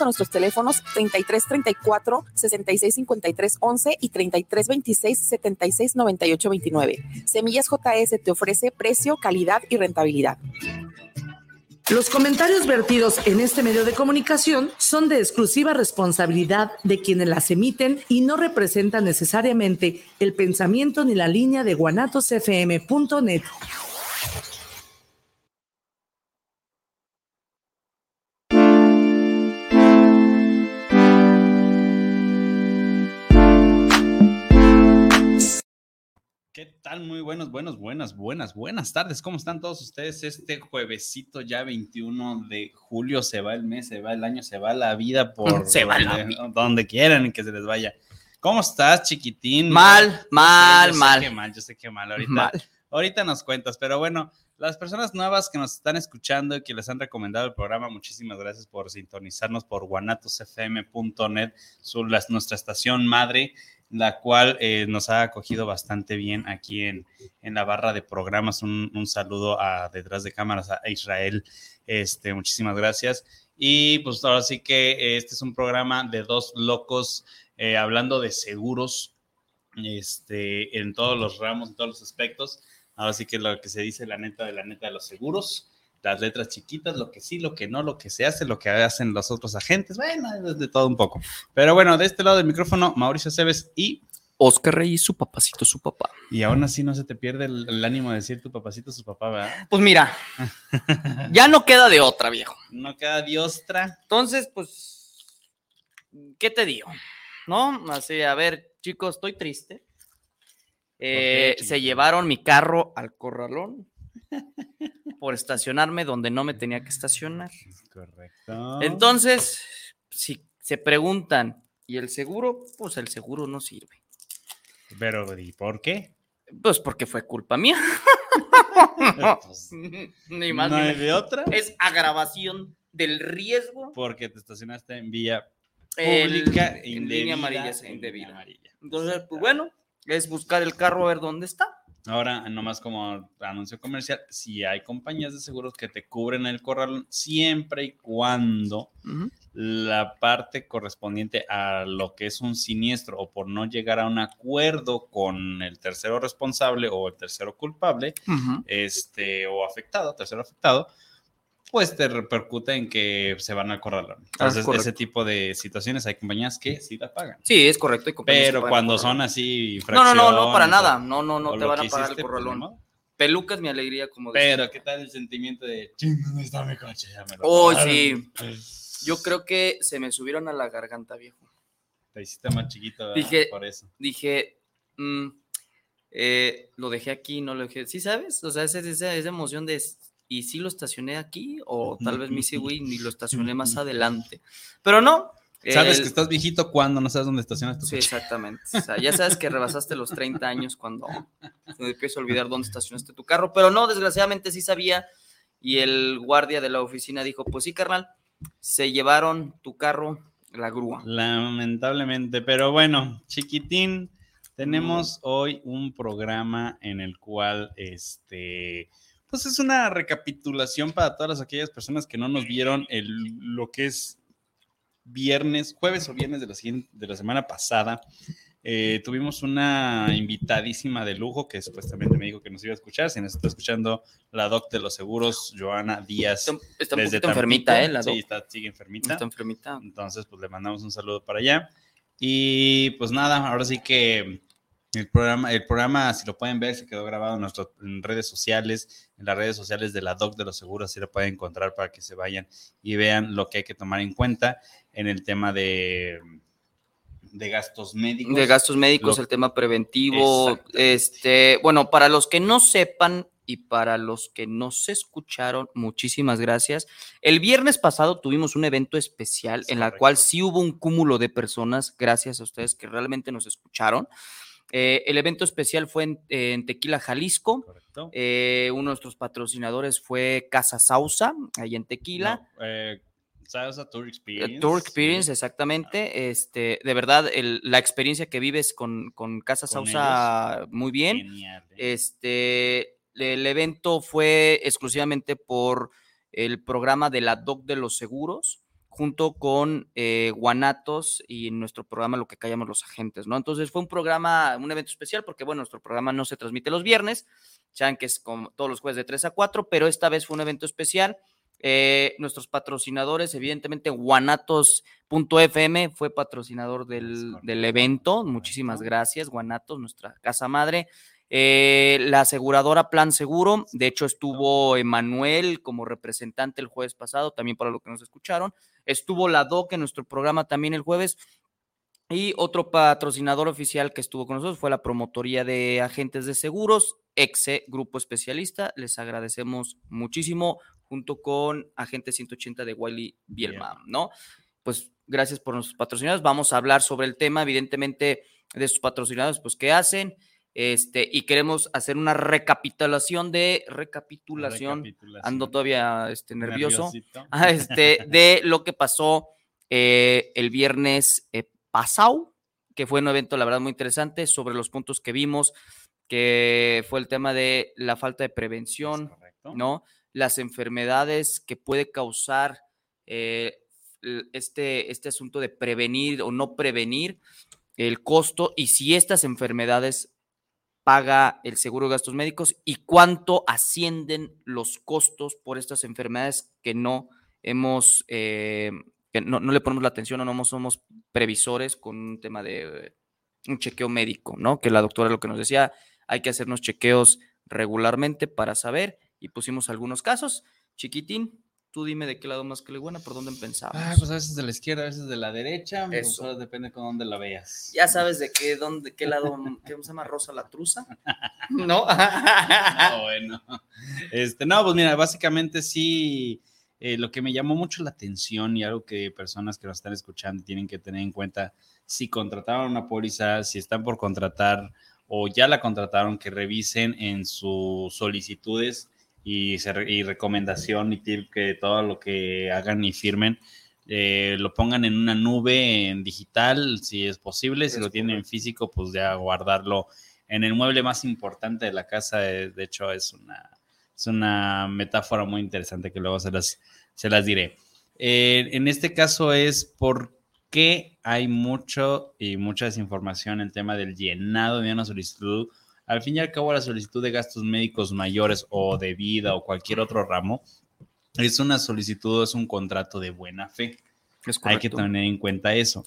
a nuestros teléfonos 3334 6653 11 y 3326 76 98 29. Semillas JS te ofrece precio, calidad y rentabilidad. Los comentarios vertidos en este medio de comunicación son de exclusiva responsabilidad de quienes las emiten y no representan necesariamente el pensamiento ni la línea de guanatosfm.net. ¿Qué tal? Muy buenos, buenos, buenas, buenas, buenas tardes. ¿Cómo están todos ustedes? Este juevesito ya 21 de julio se va el mes, se va el año, se va la vida por Se va donde, la donde quieran que se les vaya. ¿Cómo estás, chiquitín? Mal, Yo sé, mal, yo sé mal. que mal, yo sé que mal. Ahorita, Mal. ahorita nos cuentas, pero bueno, las personas nuevas que nos están escuchando y que les han recomendado el programa, muchísimas gracias por sintonizarnos por guanatosfm.net, nuestra estación madre, la cual eh, nos ha acogido bastante bien aquí en, en la barra de programas. Un, saludo a detrás de cámaras a Israel. Este, muchísimas gracias. Y pues ahora sí que este es un programa de dos locos eh, hablando de seguros este, en todos los ramos, en todos los aspectos. Ahora sí que lo que se dice la neta de la neta de los seguros, las letras chiquitas, lo que sí, lo que no, lo que se hace, lo que hacen los otros agentes, bueno, es de todo un poco. Pero bueno, de este lado del micrófono, Mauricio Cebes y, Oscar Reyes, su papacito, su papá. y aún así no se te pierde el, el ánimo de decir tu papacito, su papá, ¿verdad? Pues mira, ya no queda de otra, viejo. No queda diostra. Entonces, pues, ¿qué te digo? ¿No? Así, a ver, chicos, estoy triste. Eh, se llevaron mi carro al corralón por estacionarme donde no me tenía que estacionar. Correcto. Entonces, si se preguntan, ¿y el seguro? Pues el seguro no sirve. Pero, ¿y por qué? Pues porque fue culpa mía. Pues, Ni más no ni hay de otra. Es agravación del riesgo. Porque te estacionaste en vía el- pública e en indebida. línea amarilla, indebida. amarilla. Entonces, pues bueno, es buscar el carro a ver dónde está. Ahora, nomás como anuncio comercial, si hay compañías de seguros que te cubren el corral siempre y cuando la parte correspondiente a lo que es un siniestro o por no llegar a un acuerdo con el tercero responsable o el tercero culpable, este, o afectado, tercero afectado, pues te repercute en que se van al corralón. Entonces, correcto. ese tipo de situaciones hay compañías que sí la pagan. Sí, es correcto. hay Pero cuando son así No, no, no, no, para nada. No, no, no te van a pagar el hiciste, pues, corralón. ni modo. Peluca es mi alegría, como decía. Pero, ¿qué tal el sentimiento de ching, ¿dónde está mi coche? Ya me lo Oh, robaron"? sí. Yo creo que se me subieron a la garganta, viejo. Te hiciste más chiquito, ¿verdad? Dije- Por eso. Dije, mm, eh, lo dejé aquí, no lo dejé. ¿Sí sabes? O sea, esa, esa, esa emoción de, ¿y si lo estacioné aquí? O tal vez me hice, güey, ni lo estacioné más adelante. Pero no. Sabes el- que estás viejito cuando no sabes dónde estacionas tu Sí, coche. exactamente. O sea, ya sabes que rebasaste los 30 años cuando me empiezo a olvidar dónde estacionaste tu carro, pero no, desgraciadamente sí sabía y el guardia de la oficina dijo, pues sí, carnal, se llevaron tu carro, la grúa. Lamentablemente, pero bueno, chiquitín, tenemos hoy un programa en el cual, este, pues es una recapitulación para todas aquellas personas que no nos vieron el, lo que es viernes, jueves o viernes de la, de la semana pasada. Eh, tuvimos una invitadísima de lujo que supuestamente me dijo que nos iba a escuchar. Si nos está escuchando la doc de los seguros, Joana Díaz. Está, está un desde poquito enfermita. ¿eh? La Sí, está, sigue enfermita. Está enfermita. Entonces, pues le mandamos un saludo para allá. Y pues nada, ahora sí que el programa, el programa, si lo pueden ver, se quedó grabado en nuestras redes sociales, en las redes sociales de la Doc de los Seguros, así lo pueden encontrar para que se vayan y vean lo que hay que tomar en cuenta en el tema de, de gastos médicos. De gastos médicos, Lo- el tema preventivo. Este, bueno, para los que no sepan, y para los que no se escucharon, muchísimas gracias. El viernes pasado tuvimos un evento especial en la cual sí hubo un cúmulo de personas, gracias a ustedes que realmente nos escucharon. Eh, el evento especial fue en, Tequila, Jalisco. Eh, uno de nuestros patrocinadores fue Casa Sausa, ahí en Tequila. Eh, Sausa Tour Experience. Tour Experience, exactamente. Este, de verdad, la experiencia que vives con, Casa Sausa, muy bien. Este, el evento fue exclusivamente por el programa de la DOC de los seguros, junto con eh, Guanatos y nuestro programa Lo que callamos los agentes, ¿no? Entonces fue un programa, un evento especial, porque bueno, nuestro programa no se transmite los viernes, saben que es como todos los jueves de 3 a 4, pero esta vez fue un evento especial. Eh, nuestros patrocinadores, evidentemente, guanatos.fm fue patrocinador del, del evento. Muchísimas gracias, Guanatos, nuestra casa madre. Eh, la aseguradora Plan Seguro, de hecho estuvo Emanuel como representante el jueves pasado, también para lo que nos escucharon. Estuvo la DOC en nuestro programa también el jueves. Y otro patrocinador oficial que estuvo con nosotros fue la Promotoría de Agentes de Seguros, exe Grupo Especialista. Les agradecemos muchísimo, junto con Agente 180 de Wiley Bielma, ¿no? Pues gracias por nuestros patrocinadores. Vamos a hablar sobre el tema, evidentemente, de sus patrocinadores, pues, ¿qué hacen? Este, y queremos hacer una recapitulación de recapitulación, ando todavía este, nervioso, ah, este, de lo que pasó eh, el viernes eh, pasado, que fue un evento, la verdad, muy interesante, sobre los puntos que vimos, que fue el tema de la falta de prevención, ¿no? Las enfermedades que puede causar eh, este, este asunto de prevenir o no prevenir, el costo y si estas enfermedades paga el seguro de gastos médicos y cuánto ascienden los costos por estas enfermedades que no hemos, eh, que no, le ponemos la atención o no somos previsores con un tema de un chequeo médico, ¿no? Que la doctora lo que nos decía, hay que hacernos chequeos regularmente para saber y pusimos algunos casos. Chiquitín, Tú dime de qué lado más que le buena, por dónde pensamos. Ah, pues a veces de la izquierda, a veces de la derecha, pues Eso. depende con dónde la veas. Ya sabes de qué, dónde, qué lado, ¿qué se llama Rosa la Truza? ¿No? no, bueno. Este, no, pues mira, básicamente sí, eh, lo que me llamó mucho la atención y algo que personas que nos están escuchando tienen que tener en cuenta, si contrataron una póliza, si están por contratar o ya la contrataron, que revisen en sus solicitudes y, recomendación y tip que todo lo que hagan y firmen eh, lo pongan en una nube en digital, si es posible, si lo tienen en físico, pues ya guardarlo en el mueble más importante de la casa. De, hecho, es una, es una metáfora muy interesante que luego se las, se las diré. Eh, en este caso es por qué hay mucho y mucha desinformación en el tema del llenado de una solicitud al fin y al cabo, la solicitud de gastos médicos mayores o de vida o cualquier otro ramo es una solicitud, es un contrato de buena fe. Hay que tener en cuenta eso.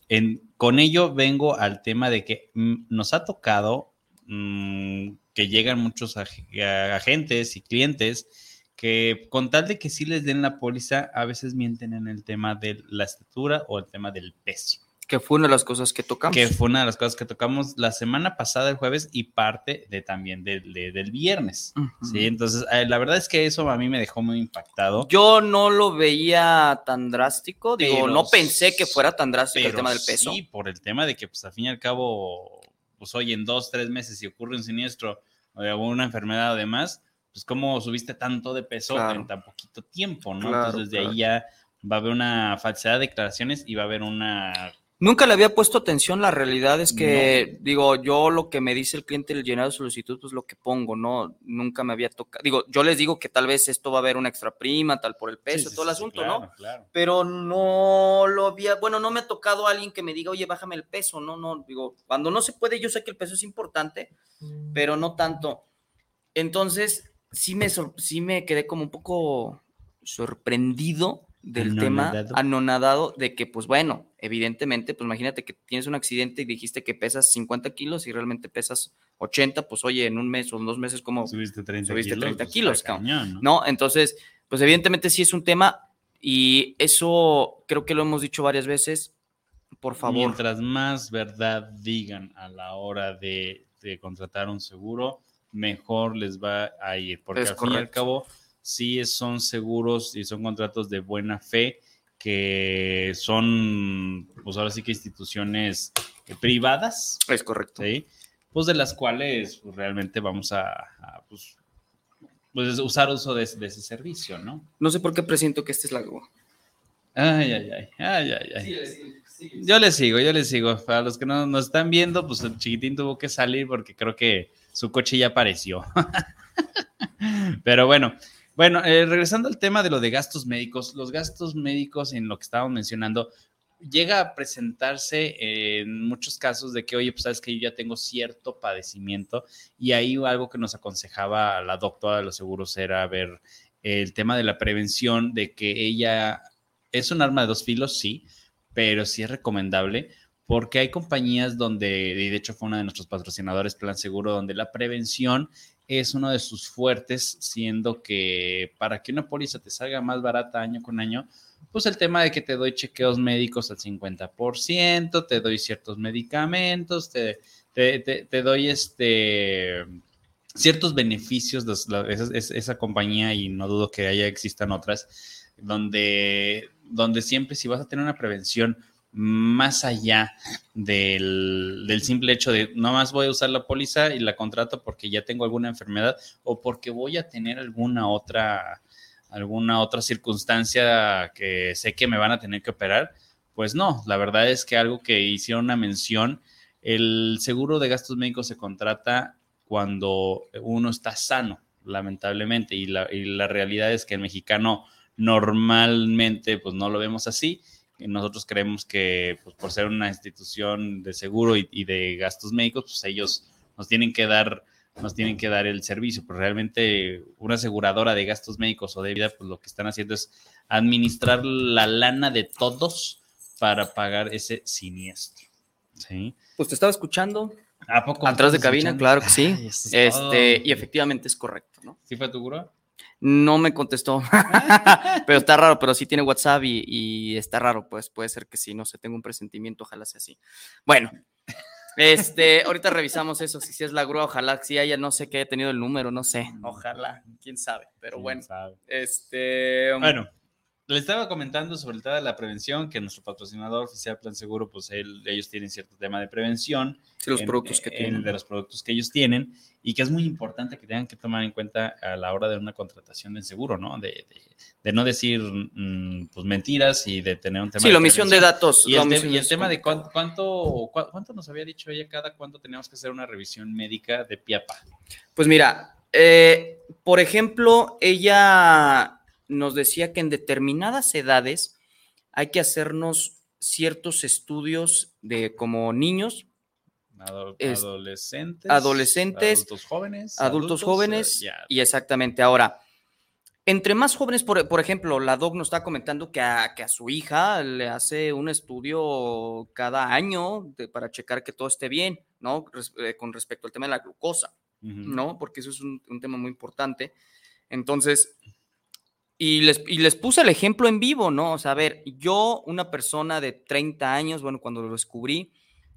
con ello vengo al tema de que mm, nos ha tocado mm, que llegan muchos agentes y clientes que con tal de que sí les den la póliza, a veces mienten en el tema de la estatura o el tema del peso. Que fue una de las cosas que tocamos. Que fue una de las cosas que tocamos la semana pasada, el jueves, y parte de también del viernes. Sí, entonces eh, la verdad es que eso a mí me dejó muy impactado. Yo no lo veía tan drástico, digo, no pensé que fuera tan drástico el tema del peso. Sí, por el tema de que, pues, al fin y al cabo, pues hoy en dos, tres meses, si ocurre un siniestro o una enfermedad además, pues, ¿cómo subiste tanto de peso en tan poquito tiempo, no? entonces, de ahí ya va a haber una falsedad de declaraciones y va a haber una Nunca le había puesto atención, la realidad es que, digo, yo lo que me dice el cliente el llenado de solicitud, pues lo que pongo, ¿no? Nunca me había tocado, digo, yo les digo que tal vez esto va a haber una extra prima, tal por el peso, todo el asunto, ¿no? Claro. Pero no lo había, bueno, no me ha tocado alguien que me diga, oye, bájame el peso, no, no, digo, cuando no se puede, yo sé que el peso es importante, pero no tanto. Entonces, sí me, sí me quedé como un poco sorprendido del tema anonadado de que, pues bueno, evidentemente, pues imagínate que tienes un accidente y dijiste que pesas 50 kilos y realmente pesas 80, pues oye, en un mes o en dos meses, como subiste 30 subiste kilos? 30 kilos, pues, ¿no? Entonces, pues evidentemente sí es un tema y eso creo que lo hemos dicho varias veces. Por favor. Mientras más verdad digan a la hora de, de contratar un seguro, mejor les va a ir, porque Es al fin y al correcto. cabo sí son seguros y son contratos de buena fe que son, pues ahora sí que instituciones eh, privadas, Es correcto. ¿sí? Pues de las cuales pues, realmente vamos a, a, pues, pues, usar uso de, de ese servicio, ¿no? No sé por qué presiento que esta es la grúa. Ay, ay, ay, ay, ay, ay. Yo le sigo, yo le sigo. Para los que no nos están viendo, pues el chiquitín tuvo que salir porque creo que su coche ya apareció. Pero bueno, bueno, eh, regresando al tema de lo de gastos médicos, los gastos médicos en lo que estábamos mencionando, llega a presentarse en muchos casos de que, oye, pues sabes que yo ya tengo cierto padecimiento y ahí algo que nos aconsejaba la doctora de los seguros era ver el tema de la prevención, de que ella es un arma de dos filos, sí, pero sí es recomendable porque hay compañías donde, y de hecho fue uno de nuestros patrocinadores, Plan Seguro, donde la prevención es uno de sus fuertes, siendo que para que una póliza te salga más barata año con año, pues el tema de que te doy chequeos médicos al 50%, te doy ciertos medicamentos, te, te, doy este ciertos beneficios de esa- esa compañía y no dudo que haya existan otras donde, donde siempre si vas a tener una prevención más allá del, del simple hecho de no más voy a usar la póliza y la contrato porque ya tengo alguna enfermedad o porque voy a tener alguna otra alguna otra circunstancia que sé que me van a tener que operar, pues no, la verdad es que algo que hicieron una mención, el seguro de gastos médicos se contrata cuando uno está sano, lamentablemente, y la, y la realidad es que el mexicano normalmente pues no lo vemos así. Nosotros creemos que pues, por ser una institución de seguro y, y de gastos médicos, pues ellos nos tienen que dar nos tienen que dar el servicio, pero realmente una aseguradora de gastos médicos o de vida, pues lo que están haciendo es administrar la lana de todos para pagar ese siniestro. ¿Sí? Pues te estaba escuchando ¿A poco atrás de cabina, escuchando? claro que sí. Ay, eso es Este, y efectivamente es correcto, ¿no? ¿Sí fue tu gurú? No me contestó, pero está raro, pero sí tiene WhatsApp y, y está raro, pues puede ser que sí, no sé, tengo un presentimiento, ojalá sea así. Bueno, este, ahorita revisamos eso, si es la grúa, ojalá que sí haya, no sé que haya tenido el número, no sé, ojalá, quién sabe, pero ¿Quién bueno, sabe? este, Bueno, le estaba comentando sobre el tema de la prevención, que nuestro patrocinador oficial Plan Seguro, pues él- ellos tienen cierto tema de prevención. sí, los en- productos que en- tienen. De los productos que ellos tienen y que es muy importante que tengan que tomar en cuenta a la hora de una contratación de seguro, ¿no? De, de- de no decir mm, pues mentiras y de tener un tema Sí, la omisión de datos. Y el, y tema de cuánto, cuánto, cuánto nos había dicho ella cada cuánto teníamos que hacer una revisión médica de piapa. Pues mira, eh, por ejemplo, ella nos decía que en determinadas edades hay que hacernos ciertos estudios de como niños, Ado- Es- adolescentes, adolescentes, adultos jóvenes, adultos, jóvenes eh, y exactamente ahora. Entre más jóvenes, por, por ejemplo, la doc nos está comentando que a, que a su hija le hace un estudio cada año de- para checar que todo esté bien, ¿no? Res- eh, con respecto al tema de la glucosa. ¿no? Porque eso es un, un tema muy importante. Entonces, y les, y les puse el ejemplo en vivo, ¿no? O sea, a ver, yo, una persona de 30 años, bueno, cuando lo descubrí,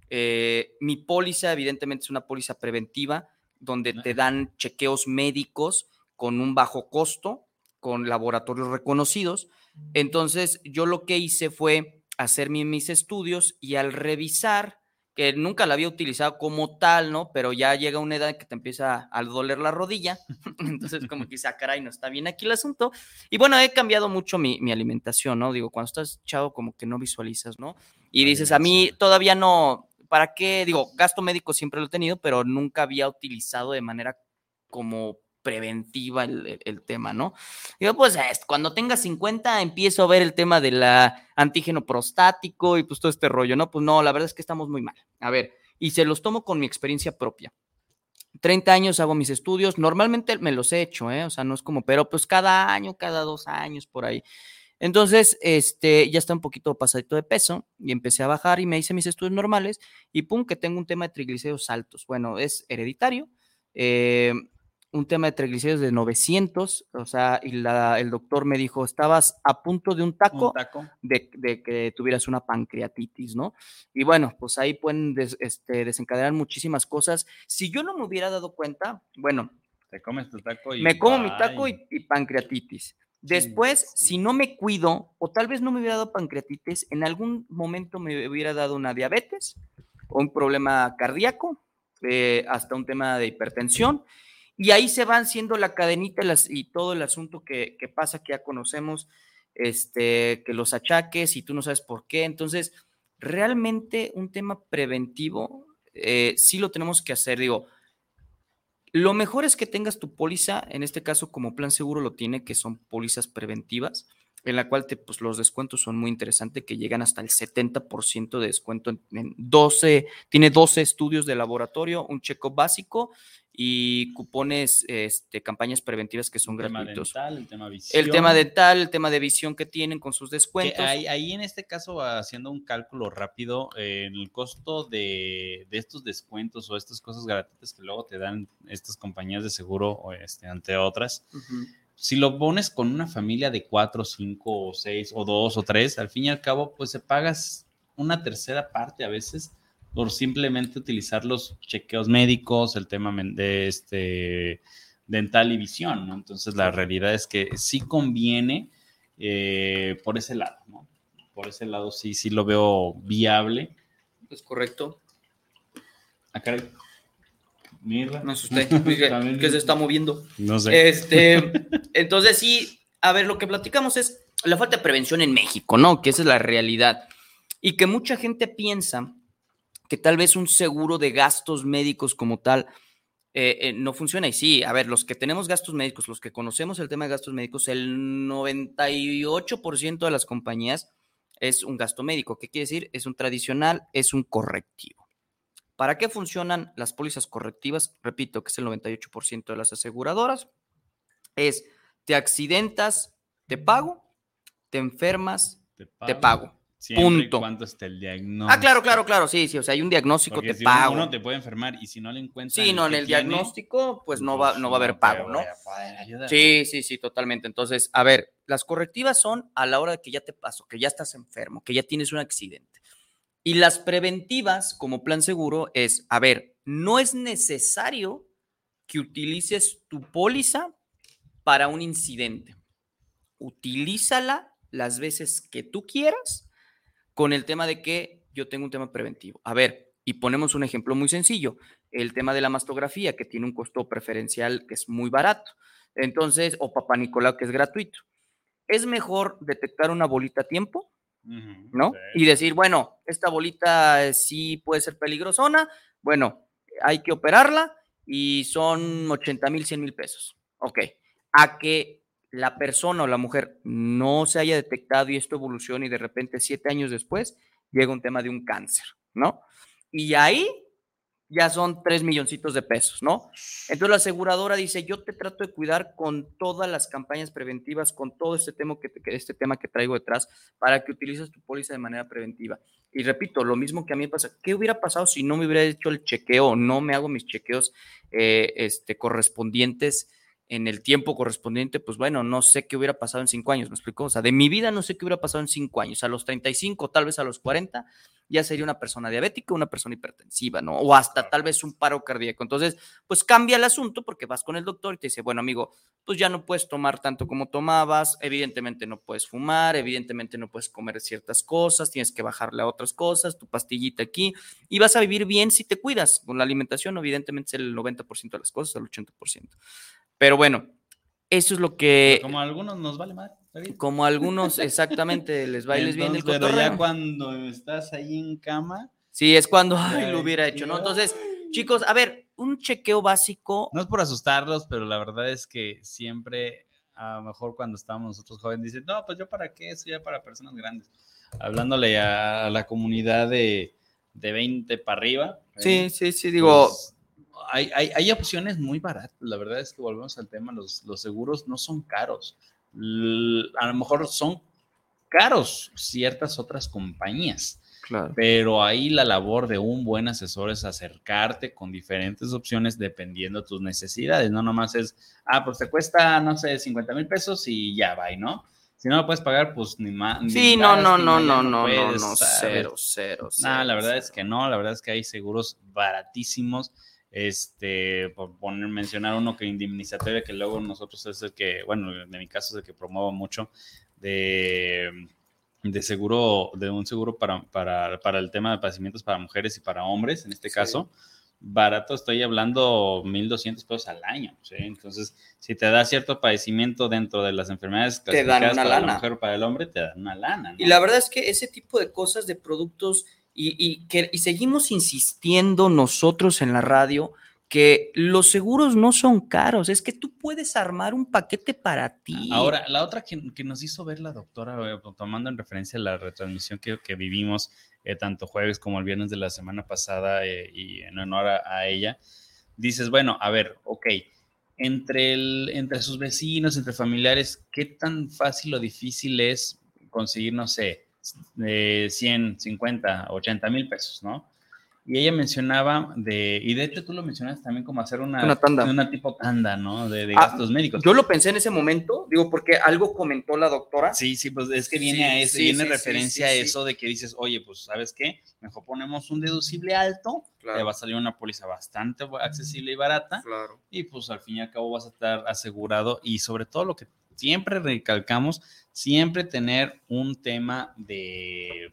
eh, mi póliza evidentemente es una póliza preventiva, donde te dan chequeos médicos con un bajo costo, con laboratorios reconocidos. Entonces, yo lo que hice fue hacer mi- mis estudios y al revisar, que nunca la había utilizado como tal, ¿no? Pero ya llega una edad que te empieza a doler la rodilla. Entonces, como que dice, ah, caray, no está bien aquí el asunto. Y bueno, he cambiado mucho mi, mi alimentación, ¿no? Digo, cuando estás chavo, como que no visualizas, ¿no? Y dices, a mí todavía no, ¿para qué? Digo, gasto médico siempre lo he tenido, pero nunca había utilizado de manera como preventiva el, el- tema, ¿no? Digo, pues es, cuando tenga 50 empiezo a ver el tema del antígeno prostático y pues todo este rollo, ¿no? Pues no, la verdad es que estamos muy mal. A ver, y se los tomo con mi experiencia propia. 30 años hago mis estudios, normalmente me los he hecho, ¿eh? O sea, no es como, pero pues cada año, cada dos años por ahí. Entonces, este, ya está un poquito pasadito de peso y empecé a bajar y me hice mis estudios normales y pum, que tengo un tema de triglicéridos altos. Bueno, es hereditario. eh, un tema de triglicéridos de 900, o sea, y la, el doctor me dijo, estabas a punto de un taco, Un taco. De, de que tuvieras una pancreatitis, ¿no? Y bueno, pues ahí pueden des- este, desencadenar muchísimas cosas. Si yo no me hubiera dado cuenta, bueno, Te comes tu taco y. me como mi taco y, y pancreatitis. Después, sí. si no me cuido, o tal vez no me hubiera dado pancreatitis, en algún momento me hubiera dado una diabetes o un problema cardíaco, eh, hasta un tema de hipertensión. Y ahí se van siendo la cadenita y las- y todo el asunto que, que pasa, que ya conocemos, este, que los achaques y tú no sabes por qué. Entonces, realmente un tema preventivo, eh, sí lo tenemos que hacer. Digo, lo mejor es que tengas tu póliza, en este caso como plan seguro lo tiene, que son pólizas preventivas, en la cual te, pues, los descuentos son muy interesantes, que llegan hasta el 70% de descuento en, en 12, tiene 12 estudios de laboratorio, un checo básico y cupones, este, campañas preventivas que son El tema gratuitos. dental, el tema visión. El tema dental, el tema de visión que tienen con sus descuentos. ahí, ahí en este caso, haciendo un cálculo rápido, eh, el costo de, de estos descuentos o estas cosas gratuitas que luego te dan estas compañías de seguro, o este, entre otras, Ujú. Si lo pones con una familia de cuatro, cinco, o seis, o dos, o tres, al fin y al cabo, pues se pagas una tercera parte a veces por simplemente utilizar los chequeos médicos, el tema de este dental y visión, ¿no? Entonces la realidad es que sí conviene eh, por ese lado, ¿no? Por ese lado sí, sí lo veo viable. Es correcto. Acá, Mirra. Me asusté. Que se está moviendo. No sé. Este, entonces sí, a ver, lo que platicamos es la falta de prevención en México, ¿no? Que esa es la realidad. Y que mucha gente piensa que tal vez un seguro de gastos médicos como tal eh, eh, no funciona. Y sí, a ver, los que tenemos gastos médicos, los que conocemos el tema de gastos médicos, el 98% de las compañías es un gasto médico. ¿Qué quiere decir? Es un tradicional, es un correctivo. ¿Para qué funcionan las pólizas correctivas? Repito, que es el 98% de las aseguradoras. Es, te accidentas, te pago, te enfermas, te pago. Siempre punto. y cuando esté el diagnóstico. Ah, claro, claro, claro, sí, sí, o sea, hay un diagnóstico, Porque te si uno- pago. Uno, te puede enfermar y si no le encuentran. Sí, no, en el tiene, diagnóstico, pues no va, no va a haber te pago, ¿no? Sí, sí, sí, totalmente. Entonces, a ver, las correctivas son a la hora de que ya te pasó, que ya estás enfermo, que ya tienes un accidente. Y las preventivas, como plan seguro, es, a ver, no es necesario que utilices tu póliza para un incidente. Utilízala las veces que tú quieras con el tema de que yo tengo un tema preventivo. A ver, y ponemos un ejemplo muy sencillo, el tema de la mastografía, que tiene un costo preferencial que es muy barato. Entonces, o Papá Nicolau, que es gratuito. Es mejor detectar una bolita a tiempo, ¿no? sí. Y decir, bueno, esta bolita eh, sí puede ser peligrosona, bueno, hay que operarla y son 80 mil, 100 mil pesos. Ok, a que la persona o la mujer no se haya detectado y esto evoluciona y de repente siete años después llega un tema de un cáncer, ¿no? Y ahí ya son tres milloncitos de pesos, ¿no? Entonces la aseguradora dice, yo te trato de cuidar con todas las campañas preventivas, con todo este tema que, que- este tema que traigo detrás, para que utilices tu póliza de manera preventiva. Y repito, lo mismo que a mí me pasa, ¿qué hubiera pasado si no me hubiera hecho el chequeo no me hago mis chequeos eh, este, correspondientes en el tiempo correspondiente? Pues bueno, no sé qué hubiera pasado en cinco años, ¿me explico? O sea, de mi vida no sé qué hubiera pasado en cinco años. A los 35, tal vez a los 40, ya sería una persona diabética, una persona hipertensiva, ¿no? O hasta tal vez un paro cardíaco. Entonces, pues cambia el asunto porque vas con el doctor y te dice, bueno, amigo, pues ya no puedes tomar tanto como tomabas, evidentemente no puedes fumar, evidentemente no puedes comer ciertas cosas, tienes que bajarle a otras cosas, tu pastillita aquí, y vas a vivir bien si te cuidas. Con la alimentación, evidentemente, es el 90% de las cosas, el 80%. Pero bueno, eso es lo que, Como a algunos nos vale más. como a algunos exactamente les bailes bien el Entonces, Pero cotorreo. ya cuando estás ahí en cama, Sí, es cuando ay, lo hubiera hecho, ¿no? Entonces, chicos, a ver, un chequeo básico. no es por asustarlos, pero la verdad es que siempre, a lo mejor cuando estábamos nosotros jóvenes, dicen, no, pues yo para qué, eso ya para personas grandes. Hablándole a, a la comunidad de, de 20 para arriba. Sí, ¿eh? sí, sí, digo, Pues, hay, hay, hay opciones muy baratas. La verdad es que volvemos al tema, los, los seguros no son caros. L- a lo mejor son caros ciertas otras compañías. Claro. Pero ahí la labor de un buen asesor es acercarte con diferentes opciones dependiendo de tus necesidades. No nomás es, ah, pues te cuesta, no sé, 50 mil pesos y ya va, ¿no? Si no lo puedes pagar, pues ni más. Sí, no, no, no, no, no, no, no, cero, cero, No, la verdad es que no, la verdad es que hay seguros baratísimos. Este, por poner, mencionar uno que indemnizatoria, que luego nosotros es el que, bueno, en mi caso es el que promuevo mucho, de, de seguro, de un seguro para, para, para, el tema de padecimientos para mujeres y para hombres, en este caso barato, estoy hablando 1.200 pesos al año. ¿sí? Entonces, si te da cierto padecimiento dentro de las enfermedades te dan una para lana. la mujer o para el hombre, te dan una lana. ¿no? Y la verdad es que ese tipo de cosas, de productos, y, que, y seguimos insistiendo nosotros en la radio que los seguros no son caros, es que tú puedes armar un paquete para ti. Ahora, la otra que, que nos hizo ver la doctora, eh, tomando en referencia la retransmisión que, que vivimos eh, tanto jueves como el viernes de la semana pasada eh, y en honor a, a, ella, dices, bueno, a ver, ok, entre, el, entre sus vecinos, entre familiares, ¿qué tan fácil o difícil es conseguir, no sé, eh, 100, 50, 80 mil pesos, ¿no? Y ella mencionaba de, y de hecho tú lo mencionas también como hacer una, una tanda, una tipo tanda, ¿no? De, de gastos ah, médicos. Yo lo pensé en ese momento, digo, porque algo comentó la doctora. Sí, sí, pues es que viene Sí, a eso, sí, viene sí, referencia a eso de que dices, oye, pues, ¿sabes qué? Mejor ponemos un deducible alto, Claro. te va a salir una póliza bastante accesible y barata, Claro. y pues al fin y al cabo vas a estar asegurado, y sobre todo lo que siempre recalcamos, siempre tener un tema de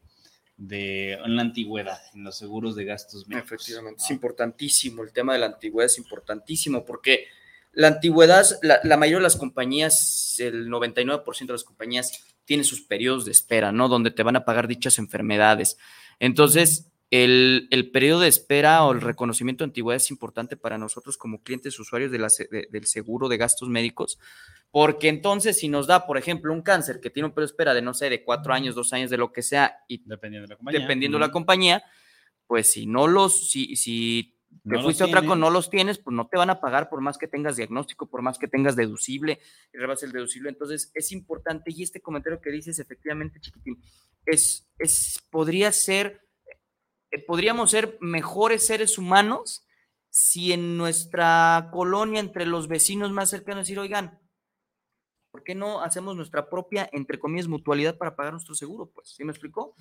de en la antigüedad, en los seguros de gastos médicos. Efectivamente, ¿no? es importantísimo, el tema de la antigüedad es importantísimo porque la antigüedad, la, la mayoría de las compañías, el 99% de las compañías tienen sus periodos de espera, ¿no? Donde te van a pagar dichas enfermedades. Entonces, el, el periodo de espera o el reconocimiento de antigüedad es importante para nosotros como clientes usuarios de la, de, del seguro de gastos médicos, porque entonces si nos da, por ejemplo, un cáncer que tiene un periodo de espera de, no sé, de cuatro años, dos años, de lo que sea, y Dependiendo de la compañía. dependiendo de la compañía, pues si no los, si, si te No fuiste a otra con no los tienes, pues no te van a pagar por más que tengas diagnóstico, por más que tengas deducible, y rebas el deducible. Entonces es importante, y este comentario que dices, efectivamente, chiquitín, es, es podría ser, podríamos ser mejores seres humanos si en nuestra colonia, entre los vecinos más cercanos, decir, oigan, ¿por qué no hacemos nuestra propia, entre comillas, mutualidad para pagar nuestro seguro? Pues, ¿sí me explicó?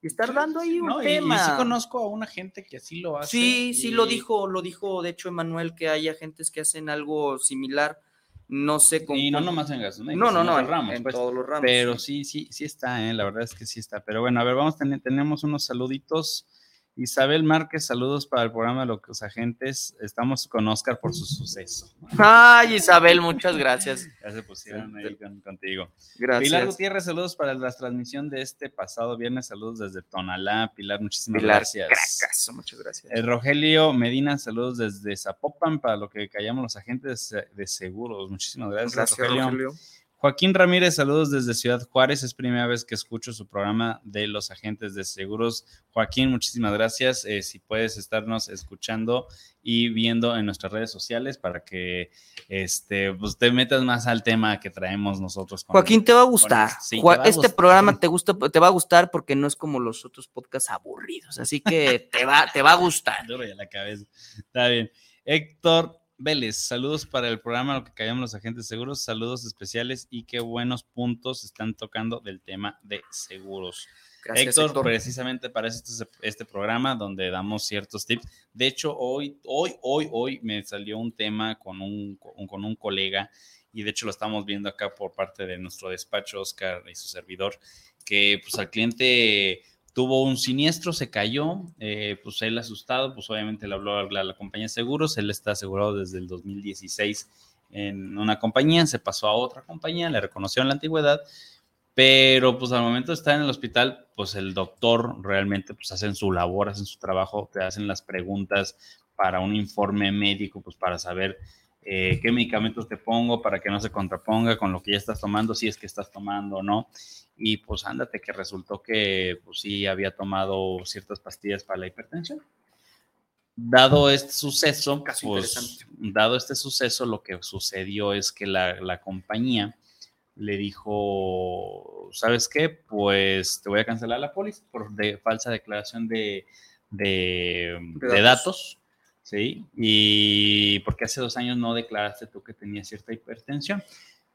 Y estar dando ahí un No, tema. Y, sí conozco a una gente que así lo hace. Sí, sí lo dijo, lo dijo de hecho Emanuel que hay agentes que hacen algo similar, no sé con Y no nomás en gastos no, no, en no, en, ramos, en pues. todos los ramos. Pero sí. sí, sí, sí está, ¿eh? la verdad es que sí está. Pero bueno, a ver, vamos, ten- tenemos unos saluditos. Isabel Márquez, saludos para el programa de los agentes. Estamos con Oscar por su suceso. Ay, Isabel, muchas gracias. Ya se pusieron ahí con- contigo. Gracias. Pilar Gutiérrez, saludos para la transmisión de este pasado viernes. Saludos desde Tonalá. Pilar, muchísimas Pilar, gracias. cracazo, muchas gracias. Eh, Rogelio Medina, saludos desde Zapopan para lo que callamos los agentes de seguros. Muchísimas gracias, Gracias, Rogelio. Rogelio. Joaquín Ramírez, saludos desde Ciudad Juárez. Es primera vez que escucho su programa de los agentes de seguros. Joaquín, muchísimas gracias. Eh, si puedes estarnos escuchando y viendo en nuestras redes sociales para que este, pues, te metas más al tema que traemos nosotros. con- Joaquín, te va a gustar. sí, va este gustar. programa te gusta, te va a gustar porque no es como los otros podcasts aburridos, así que te va, te va a gustar. Duro ya la cabeza. Está bien. Héctor Vélez, saludos para el programa Lo que callamos los agentes seguros, saludos especiales y qué buenos puntos están tocando del tema de seguros. Gracias, Héctor, Héctor. precisamente para este, este programa donde damos ciertos tips. De hecho, hoy, hoy, hoy, hoy me salió un tema con un, con, con un colega y de hecho lo estamos viendo acá por parte de nuestro despacho, Oscar y su servidor, que pues al cliente tuvo un siniestro, se cayó, eh, pues él asustado, pues obviamente le habló a la, compañía de seguros, él está asegurado desde el 2016 en una compañía, se pasó a otra compañía, le reconocieron la antigüedad, pero pues al momento de estar en el hospital, pues el doctor realmente pues hacen su labor, hacen su trabajo, te hacen las preguntas para un informe médico, pues para saber eh, qué medicamentos te pongo para que no se contraponga con lo que ya estás tomando, si es que estás tomando o no. Y pues ándate que resultó que pues sí había tomado ciertas pastillas para la hipertensión. Dado este suceso, pues, dado este suceso, lo que sucedió es que la, la compañía le dijo, ¿sabes qué? Pues te voy a cancelar la póliza por de falsa declaración de, de, De de datos. datos, ¿sí? Y porque hace dos años no declaraste tú que tenías cierta hipertensión.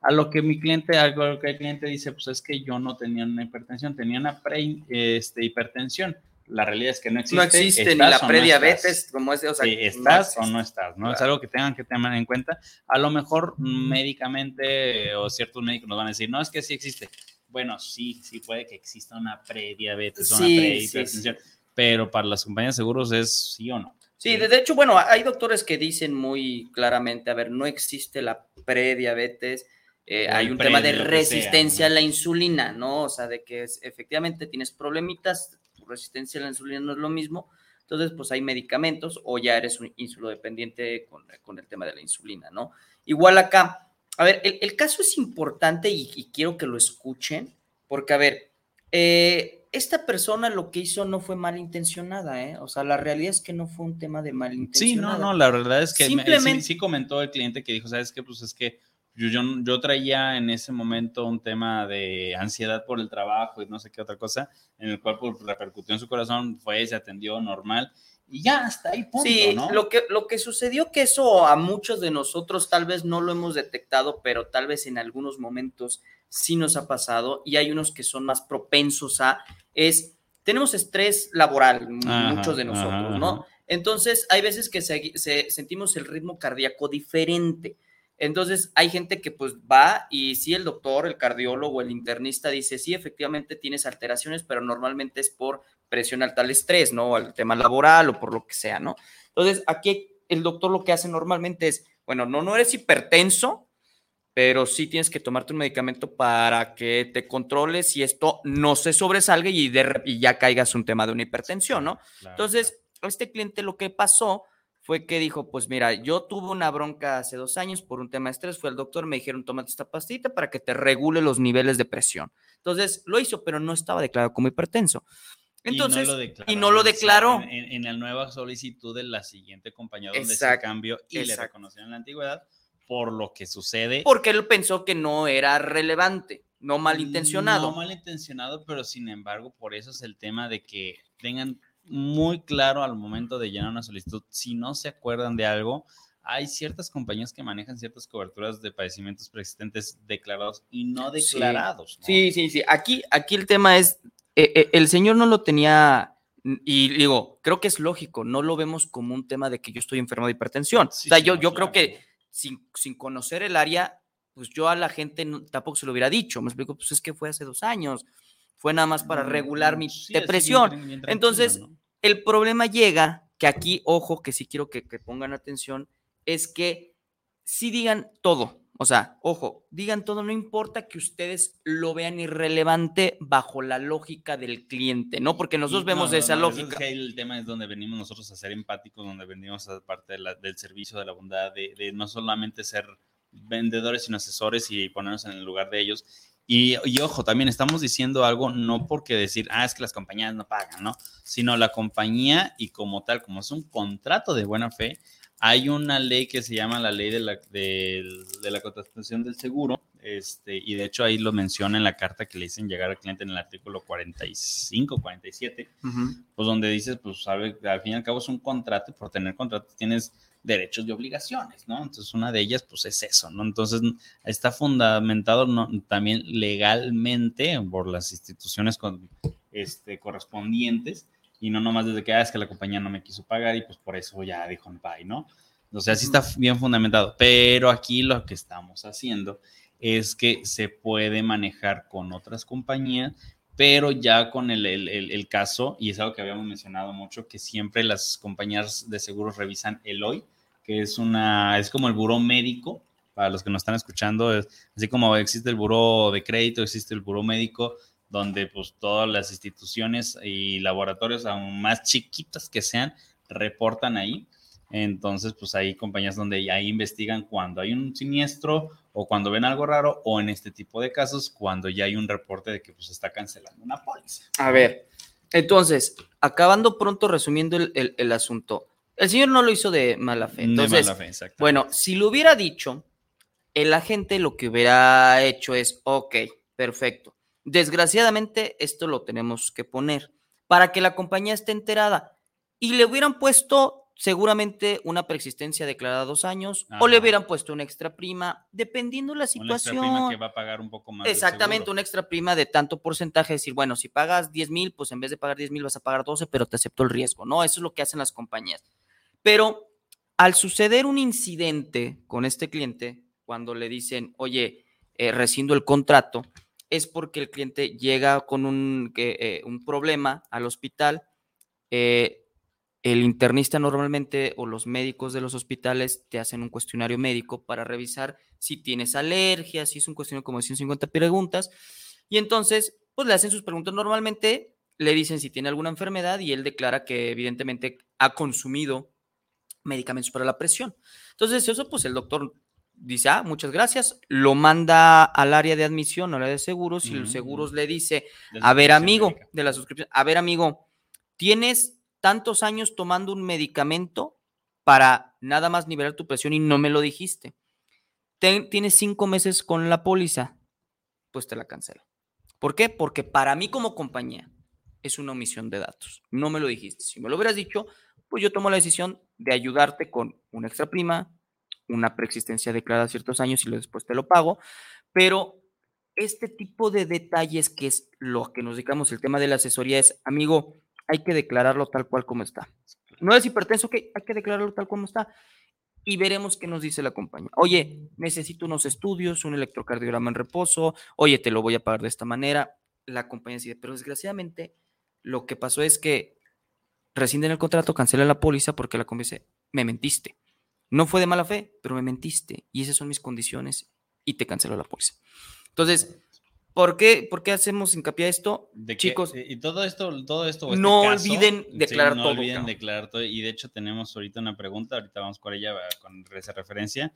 A lo que mi cliente, algo lo que el cliente dice, pues es que yo no tenía una hipertensión, tenía una pre, este, hipertensión. La realidad es que no existe. no existe ni la o no prediabetes, estás. como es, o sea, Sí, no estás o existe. no estás, ¿no? Es Claro. algo que tengan que tener en cuenta. A lo mejor médicamente o ciertos médicos nos van a decir, no, es que sí existe. Bueno, sí, sí puede que exista una prediabetes o Sí, una sí, prehipertensión, pero para las compañías de seguros es sí o no. Sí, de hecho, bueno, hay doctores que dicen muy claramente, a ver, no existe la prediabetes, eh, hay un tema de resistencia a la insulina, ¿no? O sea, de que es- efectivamente tienes problemitas, tu resistencia a la insulina no es lo mismo, entonces pues hay medicamentos o ya eres un insulodependiente con, con el tema de la insulina, ¿no? Igual acá, a ver, el, el caso es importante y, y quiero que lo escuchen, porque a ver, eh, esta persona lo que hizo no fue malintencionada, ¿eh? O sea, la realidad es que no fue un tema de Sí, malintencionada. no, no, la verdad es que me- Simplemente- sí, sí comentó el cliente que dijo, ¿sabes qué? Pues es que yo, yo, yo traía en ese momento un tema de ansiedad por el trabajo y no sé qué otra cosa, en el cual pues, repercutió en su corazón, fue, se atendió normal y ya hasta ahí punto, Sí, ¿no? lo, que, lo que sucedió que eso a muchos de nosotros tal vez no lo hemos detectado, pero tal vez en algunos momentos sí nos ha pasado y hay unos que son más propensos a, es, tenemos estrés laboral, Ajá, muchos de nosotros, ajá, ¿no? ajá. Entonces, hay veces que se- se- sentimos el ritmo cardíaco diferente. Entonces, hay gente que pues va y sí, el doctor, el cardiólogo, el internista dice, sí, efectivamente tienes alteraciones, pero normalmente es por presión alta al estrés, ¿no? Al tema laboral o por lo que sea, ¿no? Entonces, aquí el doctor lo que hace normalmente es, bueno, no, no eres hipertenso, pero sí tienes que tomarte un medicamento para que te controles y esto no se sobresalga y, de y ya caigas un tema de una hipertensión, ¿no? Claro, Entonces, a este cliente lo que pasó fue que dijo, pues mira, yo tuve una bronca hace dos años por un tema de estrés, fue al doctor, me dijeron, tómate esta pastita para que te regule los niveles de presión. Entonces, lo hizo, pero no estaba declarado como hipertenso. Entonces, y no lo declaró. En, en- en la nueva solicitud de la siguiente compañía donde se cambió y le reconocieron la antigüedad por lo que sucede. porque él pensó que no era relevante, no malintencionado. No malintencionado, pero sin embargo, por eso es el tema de que tengan muy claro al momento de llenar una solicitud, si no se acuerdan de algo, hay ciertas compañías que manejan ciertas coberturas de padecimientos preexistentes declarados y no Sí. declarados. ¿no? Sí, sí, sí. Aquí, aquí el tema es, eh, eh, el señor no lo tenía, y digo, creo que es lógico, no lo vemos como un tema de que yo estoy enfermo de hipertensión. Sí, o sea, sí, yo, no, yo creo claro. que sin, sin conocer el área, pues yo a la gente no- tampoco se lo hubiera dicho. Me explico, pues es que fue hace dos años, fue nada más para regular mi Mm, Sí, así depresión. bien bien Entonces. El problema llega, que aquí, ojo, que sí quiero que, que pongan atención, es que sí digan todo. O sea, ojo, digan todo, no importa que ustedes lo vean irrelevante bajo la lógica del cliente, ¿no? Porque nosotros vemos no, esa no, eso es lógica. que el tema es donde venimos nosotros a ser empáticos, donde venimos a parte de la- del servicio, de la bondad, de, de no solamente ser vendedores, sino asesores y ponernos en el lugar de ellos. Y, ojo, también estamos diciendo algo no porque decir, ah, es que las compañías no pagan, ¿no? Sino la compañía y como tal, como es un contrato de buena fe, hay una ley que se llama la ley de la, del- de la contratación del seguro, este, y de hecho ahí lo menciona en la carta que le dicen llegar al cliente en el artículo 45, 47, Ujú. pues donde dices, pues sabe, al fin y al cabo es un contrato, y por tener contrato tienes derechos y obligaciones, ¿no? Entonces una de ellas, pues es eso, ¿no? Entonces está fundamentado ¿no? también legalmente por las instituciones con, este, correspondientes y no nomás desde que, ah, es que la compañía no me quiso pagar y pues por eso ya dijo bye, ¿no? O sea, sí está bien fundamentado, pero aquí lo que estamos haciendo es que se puede manejar con otras compañías, pero ya con el, el- el- caso, y es algo que habíamos mencionado mucho, que siempre las compañías de seguros revisan el hoy, que es una, es como el buró médico, para los que nos están escuchando, es- así como existe el buró de crédito, existe el buró médico, donde pues todas las instituciones y laboratorios, aún más chiquitas que sean, reportan ahí. Entonces, pues hay compañías donde ya investigan cuando hay un siniestro o cuando ven algo raro o en este tipo de casos cuando ya hay un reporte de que pues está cancelando una póliza. A ver, entonces, acabando pronto, resumiendo el, el- el asunto, el señor no lo hizo de mala fe. De Entonces, mala fe, bueno, si lo hubiera dicho el agente lo que hubiera hecho es, ok, perfecto. Desgraciadamente, esto lo tenemos que poner para que la compañía esté enterada. Y le hubieran puesto seguramente una preexistencia declarada dos años o le hubieran puesto una extra prima, dependiendo la Una extra situación. prima que va a pagar un poco más. Exactamente, una extra prima de tanto porcentaje, decir, bueno, si pagas 10 mil, pues en vez de pagar 10 mil vas a pagar 12, pero te acepto el riesgo, ¿no? Eso es lo que hacen las compañías. Pero al suceder un incidente con este cliente, cuando le dicen, oye, eh, rescindo el contrato, es porque el cliente llega con un, eh, un problema al hospital. eh, el internista normalmente o los médicos de los hospitales te hacen un cuestionario médico para revisar si tienes alergias, si es un cuestionario como de 150 preguntas. Y entonces, pues le hacen sus preguntas normalmente, le dicen si tiene alguna enfermedad y él declara que evidentemente ha consumido medicamentos para la presión. Entonces, eso pues el doctor dice, ah, muchas gracias, lo manda al área de admisión, al área de seguros, y los seguros ujú. le dice, a ver, amigo, médica. de la suscripción, a ver, amigo, tienes tantos años tomando un medicamento para nada más nivelar tu presión y no me lo dijiste. Tienes cinco meses con la póliza, pues te la cancelo. ¿Por qué? Porque para mí como compañía es una omisión de datos. No me lo dijiste. Si me lo hubieras dicho, pues yo tomo la decisión de ayudarte con una extra prima, una preexistencia declarada ciertos años y después te lo pago. Pero este tipo de detalles que es lo que nos dedicamos, el tema de la asesoría es, amigo, hay que declararlo tal cual como está. No es hipertenso, ok, hay que declararlo tal como está. Y veremos qué nos dice la compañía. Oye, necesito unos estudios, un electrocardiograma en reposo. Oye, te lo voy a pagar de esta manera. La compañía decide, pero desgraciadamente lo que pasó es que rescinden el contrato, cancelan la póliza porque la compañía dice, me mentiste. No fue de mala fe, pero me mentiste. Y esas son mis condiciones y te canceló la póliza. Entonces, ¿por qué, por qué hacemos hincapié a esto? De que- Chicos, y todo esto, todo esto. este no caso, olviden sí, declarar no todo, olviden cabrón. declarar todo. Y de hecho tenemos ahorita una pregunta, ahorita vamos con ella con esa referencia.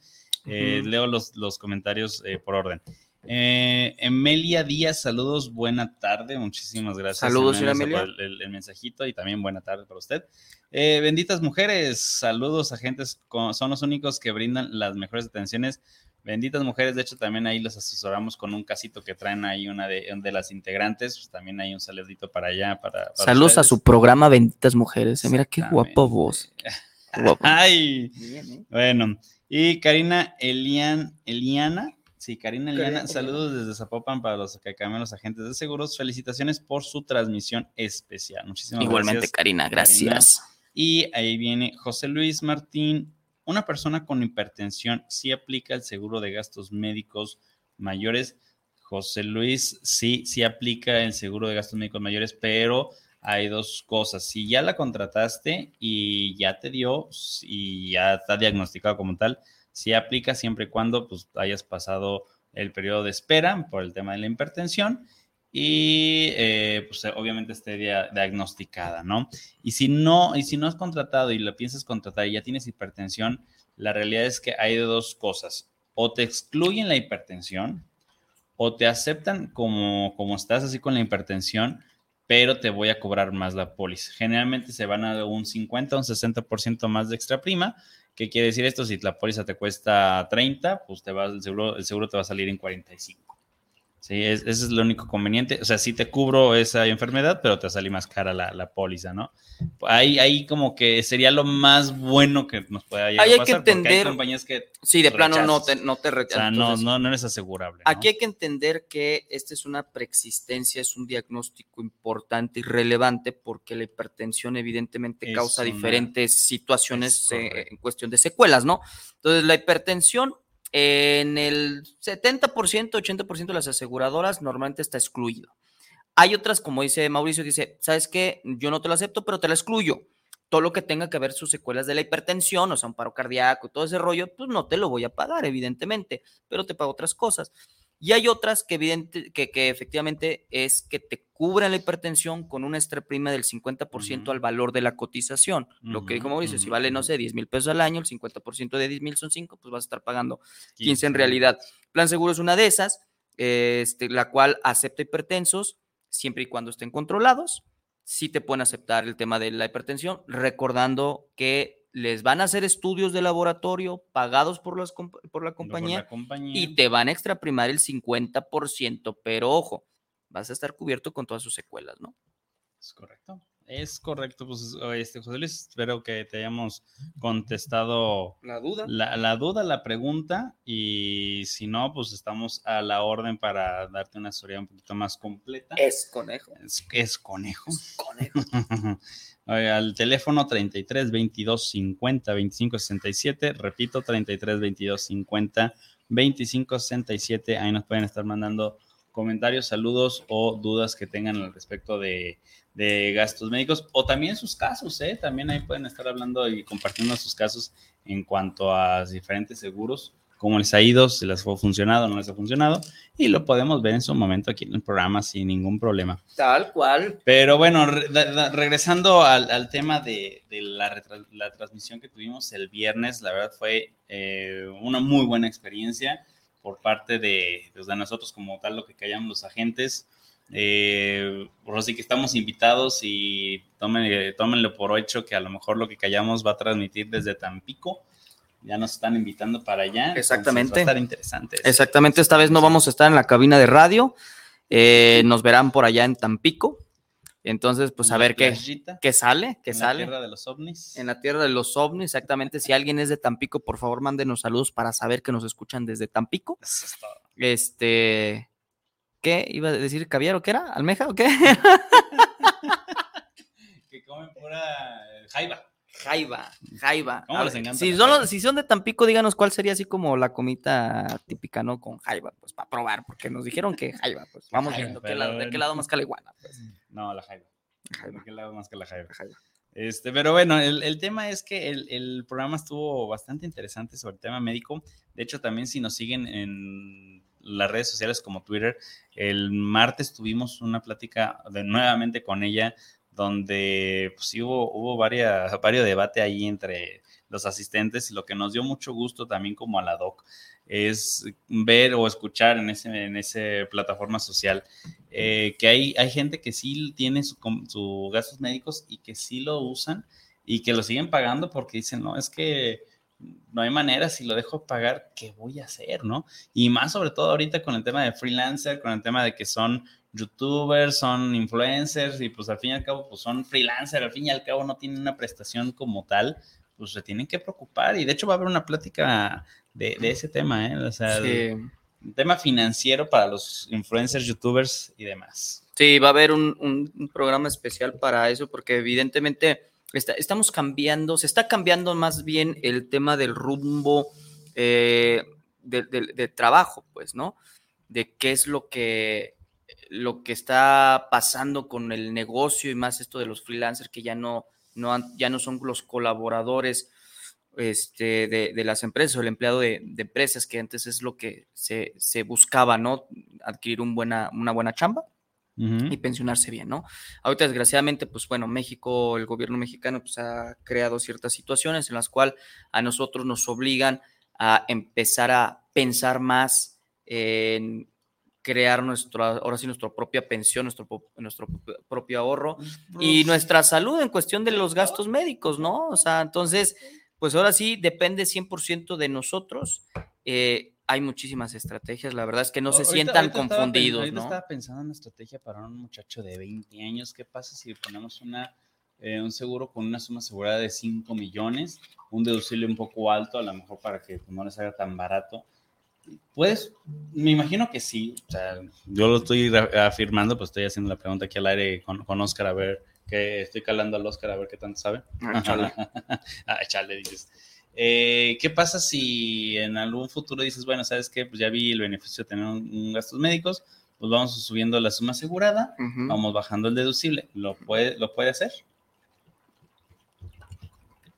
Eh. Leo los, los comentarios eh, por orden. Eh, Emelia Díaz, saludos, buena tarde, muchísimas gracias. Saludos, señora por Emelia. El, el- el mensajito y también buena tarde para usted. Eh, benditas mujeres, saludos, agentes, co- son los únicos que brindan las mejores atenciones. Benditas mujeres, de hecho también ahí los asesoramos con un casito que traen ahí una de, de las integrantes, pues también hay un saludito para allá. Para, para Saludos a su programa Benditas Mujeres. eh, Mira qué guapo vos. Guapo. Ay, Bien, ¿eh? bueno, y Karina Elian, Eliana, sí, Karina Eliana, saludos desde Zapopan para los que cambian los agentes de seguros. Felicitaciones por su transmisión especial. Muchísimas Igualmente, gracias. Karina, gracias. Y ahí viene José Luis Martín. Una persona con hipertensión sí aplica el seguro de gastos médicos mayores. José Luis sí, sí aplica el seguro de gastos médicos mayores, pero hay dos cosas. Si ya la contrataste y ya te dio y ya está diagnosticado como tal, sí aplica siempre y cuando pues, hayas pasado el periodo de espera por el tema de la hipertensión y eh, pues obviamente esté dia- diagnosticada, ¿no? Y si no, y si no has contratado y la piensas contratar y ya tienes hipertensión, la realidad es que hay dos cosas. O te excluyen la hipertensión o te aceptan como, como estás así con la hipertensión, pero te voy a cobrar más la póliza. Generalmente se van a un 50 o un 60% más de extra prima. ¿Qué quiere decir esto? Si la póliza te cuesta 30, pues te va, el, seguro, el seguro te va a salir en 45. Sí, es- ese es lo único conveniente. O sea, sí te cubro esa enfermedad, pero te sale más cara la, la póliza, ¿no? Ahí, ahí como que sería lo más bueno que nos pueda llegar a hay que pasar, porque entender- Hay compañías que, Sí, de plano no te, no te o rechazan. sea, no, no, no eres asegurable. ¿no? Aquí hay que entender que esta es una preexistencia, es un diagnóstico importante y relevante porque la hipertensión evidentemente Es causa una- diferentes situaciones es eh, en cuestión de secuelas, ¿no? Entonces, la hipertensión en el 70%, 80% de las aseguradoras normalmente está excluido. Hay otras, como dice Mauricio, dice, ¿sabes qué? Yo no te lo acepto, pero te la excluyo. Todo lo que tenga que ver sus secuelas de la hipertensión, o sea, un paro cardíaco todo ese rollo, pues no te lo voy a pagar, evidentemente, pero te pago otras cosas. Y hay otras que, evidente, que, que efectivamente es que te cubren la hipertensión con una extra prima del 50% Ujú. al valor de la cotización. Lo que dijo Mauricio, si ujú, vale, no sé, 10 mil pesos al año, el 50% de 10 mil son 5, pues vas a estar pagando 15 en realidad. Plan Seguro es una de esas, este, la cual acepta hipertensos siempre y cuando estén controlados. Sí te pueden aceptar el tema de la hipertensión, recordando que les van a hacer estudios de laboratorio pagados por, las, por la Por compañía la compañía. y te van a extraprimar el 50%, pero ojo, vas a estar cubierto con todas sus secuelas, ¿no? Es correcto. Es correcto, pues este, José Luis, espero que te hayamos contestado La duda. la, la duda, la pregunta, y si no, pues estamos a la orden para darte una historia un poquito más completa. Es conejo. Es, es conejo. Conejo. Oye, Al teléfono 33 22 50 25 67, repito, 33 22 50 25 67, ahí nos pueden estar mandando comentarios, saludos o dudas que tengan al respecto de, de gastos médicos o también sus casos, ¿eh? también ahí pueden estar hablando y compartiendo sus casos en cuanto a diferentes seguros, cómo les ha ido, si les ha funcionado o no les ha funcionado, y lo podemos ver en su momento aquí en el programa sin ningún problema. Tal cual. Pero bueno, re- regresando al, al tema de, de la, retra- la transmisión que tuvimos el viernes, la verdad fue eh, una muy buena experiencia por parte de, pues, de nosotros como tal, lo que callamos los agentes. Eh, por así que estamos invitados y tomen, tómenlo por hecho que a lo mejor lo que callamos va a transmitir desde Tampico. Ya nos están invitando para allá. Exactamente. Va a estar interesante. Exactamente, esta vez no vamos a estar en la cabina de radio. eh, nos verán por allá en Tampico. Entonces, pues a En la ver qué, qué sale, qué en la sale. tierra de los ovnis. En la tierra de los ovnis, exactamente. Si alguien es de Tampico, por favor, mándenos saludos para saber que nos escuchan desde Tampico. Eso es todo. Este, ¿qué iba a decir? ¿Caviar o qué era? ¿Almeja o qué? que comen pura eh, jaiba. Jaiba, jaiba. ¿Cómo les encanta si, la son, los- si son de Tampico, díganos cuál sería así como la comita típica, ¿no? Con jaiba, pues para probar, porque nos dijeron que jaiba, pues vamos Jaiba, viendo qué pero lado- de qué lado más caliguana, pues. No, la jaiba. Jaiba, ¿De qué lado más que la jaiba? jaiba. Este, pero bueno, el, el tema es que el, el programa estuvo bastante interesante sobre el tema médico. De hecho, también si nos siguen en las redes sociales como Twitter, el martes tuvimos una plática de, nuevamente con ella, donde pues, sí hubo, hubo varios debate ahí entre los asistentes lo que nos dio mucho gusto también como a la doc es ver o escuchar en ese en esa plataforma social eh, que hay, hay gente que sí tiene sus su gastos médicos y que sí lo usan y que lo siguen pagando porque dicen, no, es que no hay manera, si lo dejo pagar, ¿qué voy a hacer, no? Y más sobre todo ahorita con el tema de freelancer, con el tema de que son youtubers, son influencers y pues al fin y al cabo pues son freelancers, al fin y al cabo no tienen una prestación como tal, pues se tienen que preocupar y de hecho va a haber una plática de, de ese tema, ¿eh? O sea, Sí. un tema financiero para los influencers, youtubers y demás. Sí, va a haber un, un- un programa especial para eso, porque evidentemente estamos cambiando, se está cambiando más bien el tema del rumbo eh, de, trabajo, pues, ¿no? De qué es lo que, lo que está pasando con el negocio y más esto de los freelancers que ya no, no, han- ya no son los colaboradores este, de, de las empresas o el empleado de, de empresas, que antes es lo que se, se buscaba, ¿no? Adquirir buena, una buena chamba y pensionarse bien, ¿no? Ahorita, desgraciadamente, pues bueno, México, el gobierno mexicano, pues ha creado ciertas situaciones en las cuales a nosotros nos obligan a empezar a pensar más en crear nuestra, ahora sí, nuestra propia pensión, nuestro, nuestro propio ahorro y nuestra salud en cuestión de los gastos médicos, ¿no? O sea, entonces, pues ahora sí depende 100% de nosotros. Eh, hay muchísimas estrategias, la verdad es que no se Ahorita- sientan ahorita estaba confundidos, ahorita ¿no? estaba pensando en una estrategia para un muchacho de 20 años. ¿Qué pasa si ponemos una, eh, un seguro con una suma asegurada de 5 millones, un deducible un poco alto, a lo mejor para que no les haga tan barato? Pues, me imagino que sí. O sea, yo lo estoy afirmando, pues estoy haciendo la pregunta aquí al aire con, con Oscar a ver, que estoy calando al Oscar a ver qué tanto sabe. Ah, chale. ah, chale, dices. Eh, ¿Qué pasa si en algún futuro dices, bueno, sabes qué, pues ya vi el beneficio de tener un, un gastos médicos, pues vamos subiendo la suma asegurada, vamos bajando el deducible, ¿lo puede, lo puede hacer?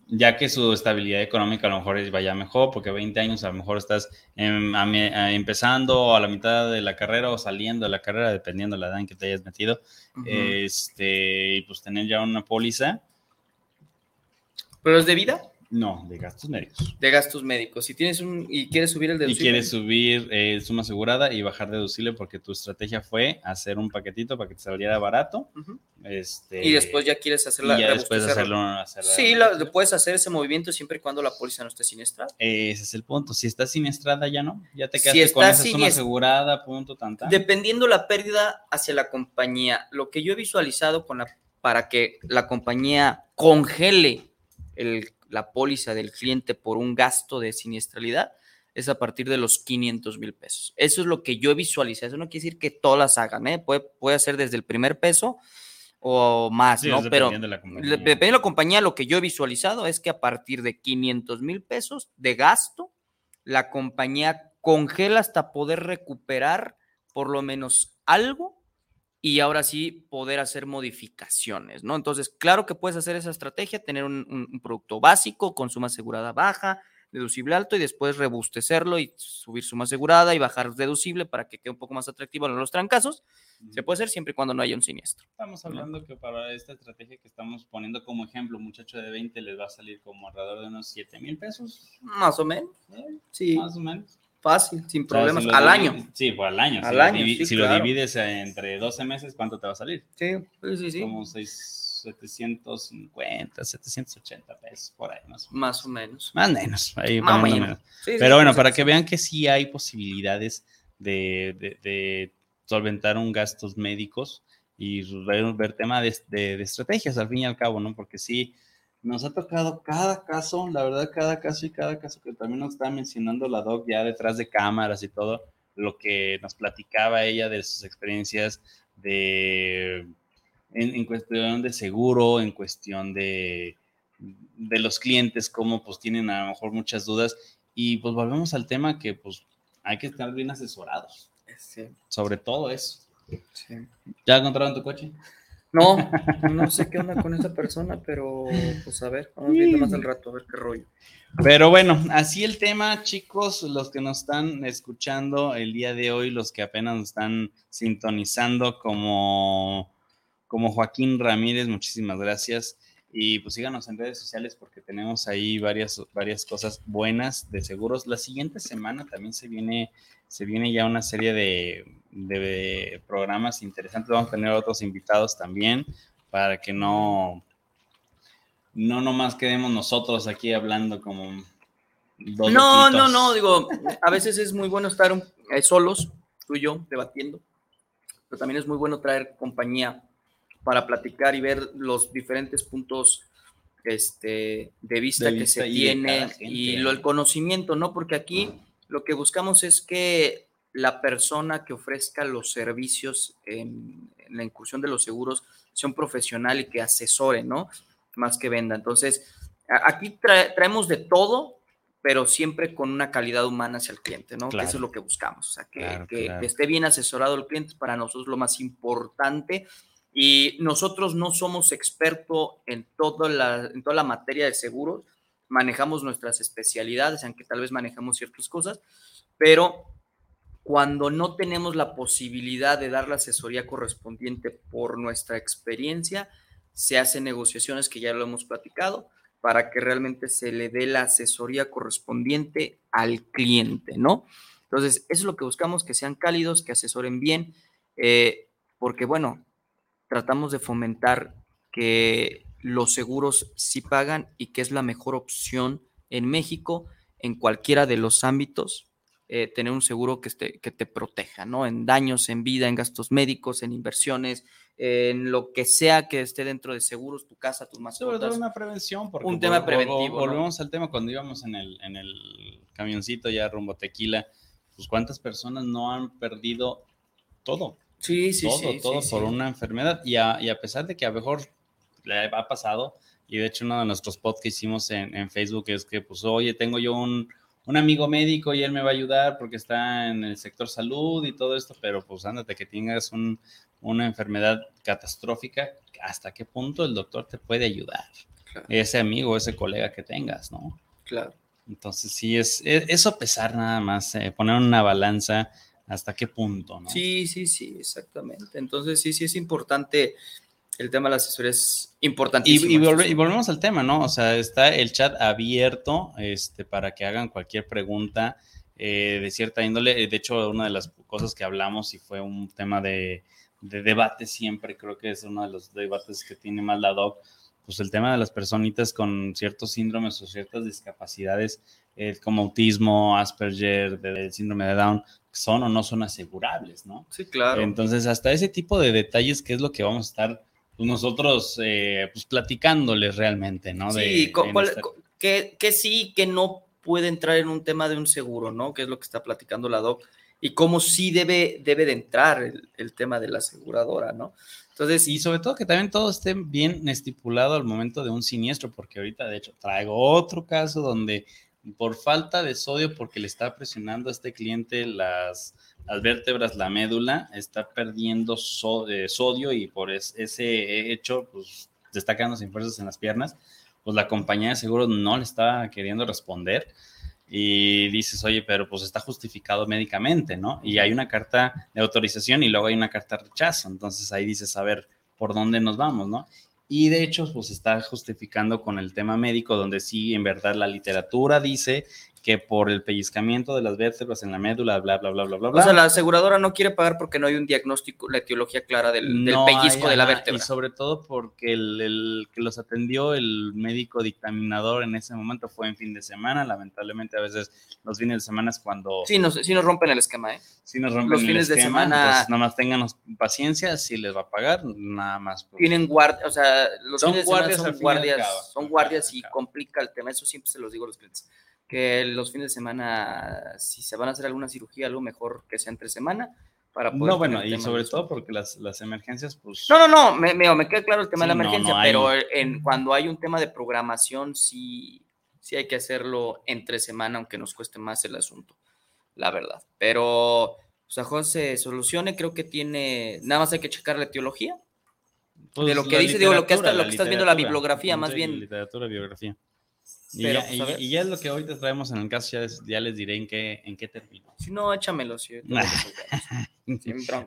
Ya que su estabilidad económica a lo mejor es- vaya mejor, porque 20 años a lo mejor estás em, a mi- a- empezando a la mitad de la carrera o saliendo de la carrera, dependiendo de la edad en que te hayas metido, este, y pues tener ya una póliza, ¿Pero es de vida? No, de gastos médicos. de gastos médicos. Si tienes un y quieres subir el Y deducible, quieres subir eh, suma asegurada y bajar deducible porque tu estrategia fue hacer un paquetito para que te saliera barato. Este, y después ya quieres hacer y la ya después hacerlo. hacerla- Sí, la- lo puedes hacer ese movimiento siempre y cuando la póliza no esté siniestrada. Ese es el punto. Si estás siniestrada, ya no. Ya te Si quedaste con estás esa suma asegurada, punto, tan, tan. Dependiendo la pérdida hacia la compañía, lo que yo he visualizado con la, para que la compañía congele el- la póliza del cliente por un gasto de siniestralidad es a partir de los 500 mil pesos. Eso es lo que yo he visualizado. Eso no quiere decir que todas las hagan, ¿eh? Puede, puede ser desde el primer peso o más, Sí, ¿no? Pero de la de la compañía, lo que yo he visualizado es que a partir de 500 mil pesos de gasto, la compañía congela hasta poder recuperar por lo menos algo y ahora sí poder hacer modificaciones, ¿no? Entonces, claro que puedes hacer esa estrategia, tener un, un- un producto básico con suma asegurada baja, deducible alto y después rebustecerlo y subir suma asegurada y bajar deducible para que quede un poco más atractivo en los trancazos. Se puede hacer siempre y cuando no haya un siniestro. Estamos hablando que para esta estrategia que estamos poniendo como ejemplo, un muchacho de 20 les va a salir como alrededor de unos 7 mil pesos. Más o menos. ¿eh? Sí, Más o menos. Fácil, sin O sea, problemas. si lo al año. Sí, pues al año. Al si lo año, divi- sí, si lo claro. divides entre 12 meses, ¿cuánto te va a salir? Sí, sí, sí. sí. Como 6, 750, 780 pesos por ahí, más o menos. Más o menos. Más o menos. Ahí Más menos. menos. Sí, Pero bueno, para que vean que sí hay posibilidades de, de- de solventar un gastos médicos y ver, ver tema de, de- de estrategias al fin y al cabo, ¿no? Porque sí, nos ha tocado cada caso, la verdad, cada caso y cada caso que también nos está mencionando la doc ya detrás de cámaras y todo, lo que nos platicaba ella de sus experiencias de en, en cuestión de seguro, en cuestión de, de los clientes, cómo pues tienen a lo mejor muchas dudas y pues volvemos al tema que pues hay que estar bien asesorados, Sí, sobre todo eso. sí. ¿Ya encontraron tu coche? No, no sé qué onda con esa persona, pero pues a ver, vamos viendo más al rato, a ver qué rollo. Pero bueno, así el tema, chicos, los que nos están escuchando el día de hoy, los que apenas nos están sintonizando como, como Joaquín Ramírez, muchísimas gracias. Y pues síganos en redes sociales porque tenemos ahí varias, varias cosas buenas de seguros. La siguiente semana también se viene, se viene ya una serie de, de programas interesantes. Vamos a tener otros invitados también para que no, no nomás quedemos nosotros aquí hablando como dos No, no, loquitos. no, digo, a veces es muy bueno estar eh, solos, tú y yo, debatiendo, pero también es muy bueno traer compañía para platicar y ver los diferentes puntos este, de vista De que vista se y de tiene cada gente. y lo, el conocimiento, ¿no? Porque aquí lo que buscamos es que la persona que ofrezca los servicios en, en la incursión de los seguros sea un profesional y que asesore, ¿no? Más que venda. Entonces, aquí trae- traemos de todo, pero siempre con una calidad humana hacia el cliente, ¿no? Que Claro. eso es lo que buscamos, o sea, que, Claro, que- claro. que esté bien asesorado el cliente es para nosotros lo más importante. Y nosotros no somos expertos en, toda la, en toda la materia de seguros, manejamos nuestras especialidades, aunque tal vez manejamos ciertas cosas, pero cuando no tenemos la posibilidad de dar la asesoría correspondiente por nuestra experiencia, se hacen negociaciones que ya lo hemos platicado para que realmente se le dé la asesoría correspondiente al cliente, ¿no? Entonces, eso es lo que buscamos, que sean cálidos, que asesoren bien, eh, porque bueno, tratamos de fomentar que los seguros sí pagan y que es la mejor opción en México, en cualquiera de los ámbitos, eh, tener un seguro que, esté- que te proteja, ¿no? En daños, en vida, en gastos médicos, en inversiones, en lo que sea que esté dentro de seguros, tu casa, tus Sobre todo mascotas. una prevención. Porque Un tema preventivo, ¿no? Volvemos al tema cuando íbamos en el, en el camioncito ya rumbo Tequila. Pues cuántas personas no han perdido todo. Sí, sí, todo, sí. todo sí, por sí. una enfermedad. Y a, y a pesar de que a lo mejor le ha pasado, y de hecho uno de nuestros posts que hicimos en, en Facebook es que, pues, oye, tengo yo un, un amigo médico y él me va a ayudar porque está en el sector salud y todo esto, pero pues ándate que tengas un- una enfermedad catastrófica, ¿hasta qué punto el doctor te puede ayudar? Claro. Ese amigo, ese colega que tengas, ¿no? Claro. Entonces sí, es, es- eso pesar nada más, eh, poner una balanza hasta qué punto, ¿no? Sí, sí, sí, exactamente. Entonces, sí, sí es importante el tema de la asesoría es importantísimo. volve- y volvemos al tema, ¿no? O sea, está el chat abierto este, para que hagan cualquier pregunta eh, de cierta índole. Eh, De hecho, una de las cosas que hablamos y fue un tema de, de debate siempre, creo que es uno de los debates que tiene más la DOC, pues el tema de las personitas con ciertos síndromes o ciertas discapacidades eh, como autismo, Asperger, del síndrome de Down, son o no son asegurables, ¿no? Sí, claro. Entonces, hasta ese tipo de detalles, que es lo que vamos a estar pues, nosotros eh, pues, platicándoles realmente, ¿no? De- sí, esta- que, que sí, que no puede entrar en un tema de un seguro, ¿no? Que es lo que está platicando la doc. Y cómo sí debe, debe de entrar el, el tema de la aseguradora, ¿no? Entonces, Y sobre todo que también todo esté bien estipulado al momento de un siniestro, porque ahorita, de hecho, traigo otro caso donde por falta de sodio, porque le está presionando a este cliente las, las vértebras, la médula, está perdiendo eh, sodio y por es- ese hecho, pues, se está quedando sin fuerzas en las piernas, pues la compañía de seguros no le está queriendo responder y dices, oye, pero pues está justificado médicamente, ¿no? Y hay una carta de autorización y luego hay una carta de rechazo, entonces ahí dices, a ver, ¿por dónde nos vamos, no? Y de hecho, pues está justificando con el tema médico, donde sí, en verdad, la literatura dice que por el pellizcamiento de las vértebras en la médula, bla, bla, bla, bla, bla, o bla. sea, la aseguradora no quiere pagar porque no hay un diagnóstico, la etiología clara del, del No pellizco hay, de la vértebra. Y sobre todo porque el, el que los atendió el médico dictaminador en ese momento fue en fin de semana. Lamentablemente, a veces los fines de semana es cuando Sí nos, sí nos rompen el esquema, ¿eh? sí nos rompen los el fines de esquema, semana- entonces nada más tengan paciencia, si les va a pagar, nada más. pues, Tienen guardias, o sea, los Son fines de semana guardias son guardias, son guardias y complica el tema. Eso siempre se los digo a los clientes. Que los fines de semana, si se van a hacer alguna cirugía, algo mejor que sea entre semana para poder. No, bueno, y sobre todo porque las, las emergencias, pues. No, no, no, me, me, me queda claro el tema Sí, de la emergencia, no hay. pero en, cuando hay un tema de programación, sí, sí hay que hacerlo entre semana, aunque nos cueste más el asunto, la verdad. Pero, o sea, José, solucione, creo que tiene, nada más hay que checar la etiología. pues, de lo que dice, digo, lo que hasta- lo que estás viendo, la bibliografía, más bien. Literatura, biografía. Y, ya, pues, y- y ya es lo que ahorita traemos en el caso, ya les, ya les diré en qué, en qué termino. Si no, échamelo, si.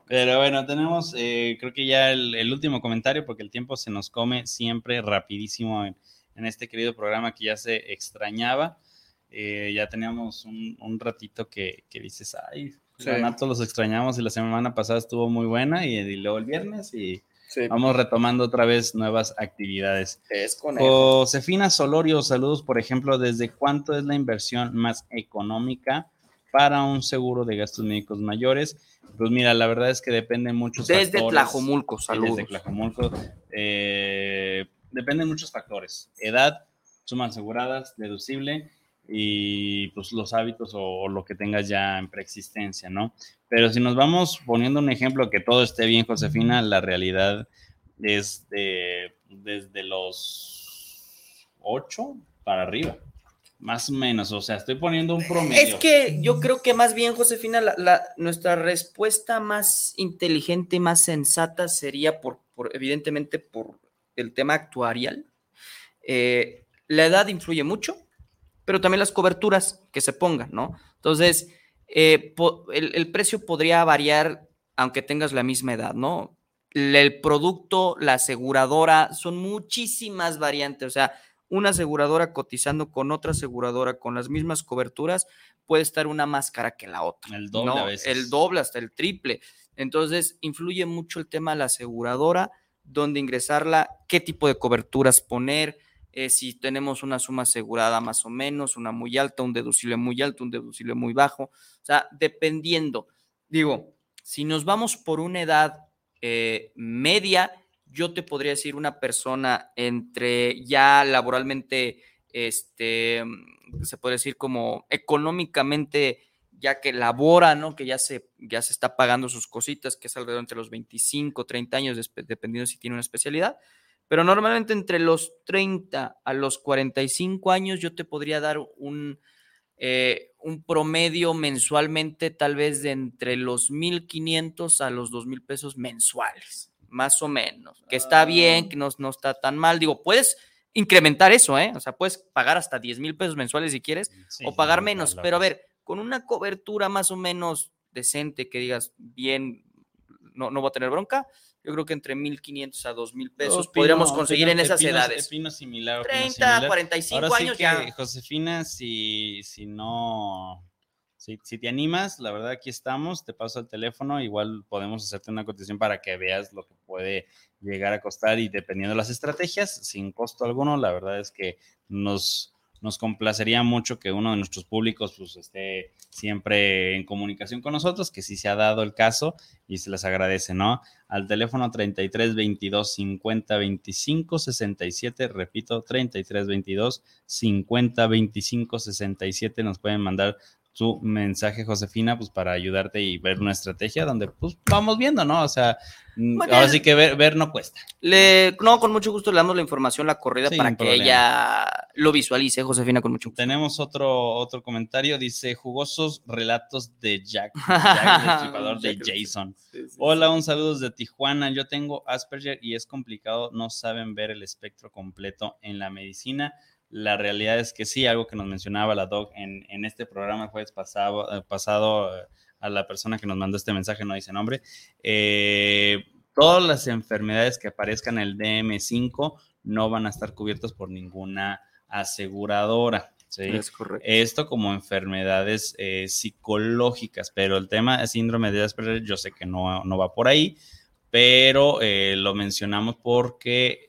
Pero bueno, tenemos, eh, creo que ya el, el último comentario, porque el tiempo se nos come siempre rapidísimo en, en este querido programa que ya se extrañaba. Eh, ya teníamos un, un ratito que, que dices, ay, Sí. Renato los extrañamos y la semana pasada estuvo muy buena y, y luego el viernes y Sí, vamos retomando otra vez nuevas actividades. es conejo. Josefina Solorio, saludos, por ejemplo, ¿desde cuánto es la inversión más económica para un seguro de gastos médicos mayores? Pues mira, la verdad es que depende muchos Desde factores. Tlajomulco, saludos. Desde Tlajomulco. Eh, dependen muchos factores. Edad, sumas aseguradas, deducible y pues los hábitos o, lo que tengas ya en preexistencia, ¿no? Pero si nos vamos poniendo un ejemplo que todo esté bien, Josefina, la realidad es de, desde los 8 para arriba, más o menos. O sea, estoy poniendo un promedio. Es que yo creo que más bien, Josefina, la, la- nuestra respuesta más inteligente, más sensata sería por, por evidentemente, por el tema actuarial. Eh, la edad influye mucho, pero también las coberturas que se pongan, ¿no? Entonces, eh, el, el precio podría variar aunque tengas la misma edad, ¿no? El, el producto, la aseguradora, son muchísimas variantes, o sea, una aseguradora cotizando con otra aseguradora con las mismas coberturas, puede estar una más cara que la otra. El doble ¿no? a veces. El doble hasta el triple. Entonces, influye mucho el tema de la aseguradora, dónde ingresarla, qué tipo de coberturas poner, eh, si tenemos una suma asegurada más o menos, una muy alta, un deducible muy alto, un deducible muy bajo. O sea, dependiendo. Digo, si nos vamos por una edad eh, media, yo te podría decir una persona entre ya laboralmente, este, se puede decir como económicamente, ya que labora, ¿no? Que ya se, ya se está pagando sus cositas, que es alrededor entre los 25, 30 años, dependiendo si tiene una especialidad. Pero normalmente entre los 30 a los 45 años yo te podría dar un, eh, un promedio mensualmente tal vez de entre los 1.500 a los 2.000 pesos mensuales, más o menos. Que está bien, que no, no está tan mal. Digo, puedes incrementar eso, ¿eh? O sea, puedes pagar hasta 10 mil pesos mensuales si quieres Sí, o pagar menos. Pero a ver, con una cobertura más o menos decente, que digas bien, no, no voy a tener bronca, yo creo que entre 1.500 a 2.000 pesos Opino- podríamos conseguir opino- en esas opino- edades. opino similar, opino 30, similar. 45 Ahora sí años que, ya. Josefina, si, si no, si, si te animas, la verdad aquí estamos, te paso el teléfono, igual podemos hacerte una cotización para que veas lo que puede llegar a costar y dependiendo de las estrategias, sin costo alguno, la verdad es que nos, nos complacería mucho que uno de nuestros públicos pues, esté siempre en comunicación con nosotros, que sí se ha dado el caso y se les agradece, ¿no? Al teléfono 33 22 50 25 67, repito, 33 22 50 25 67, nos pueden mandar su mensaje, Josefina, pues para ayudarte y ver una estrategia donde pues vamos viendo, ¿no? O sea, mm, Bueno, ahora sí que ver, ver no cuesta. Le, no, con mucho gusto le damos la información, la corrida, Sin para que ella lo visualice, Josefina, con mucho gusto. Tenemos otro, otro comentario, dice jugosos relatos de Jack, Jack el Destripador de Jason. Sí, sí, Hola, un saludo desde Tijuana. Yo tengo Asperger y es complicado, no saben ver el espectro completo en la medicina. La realidad es que sí, algo que nos mencionaba la doc en, en este programa el jueves pasado, eh, pasado eh, a la persona que nos mandó este mensaje, no dice nombre. eh, todas las enfermedades que aparezcan en el DM5 no van a estar cubiertas por ninguna aseguradora. ¿sí? Es correcto. Esto como enfermedades eh, psicológicas, pero el tema de síndrome de Asperger yo sé que no, no va por ahí, pero eh, lo mencionamos porque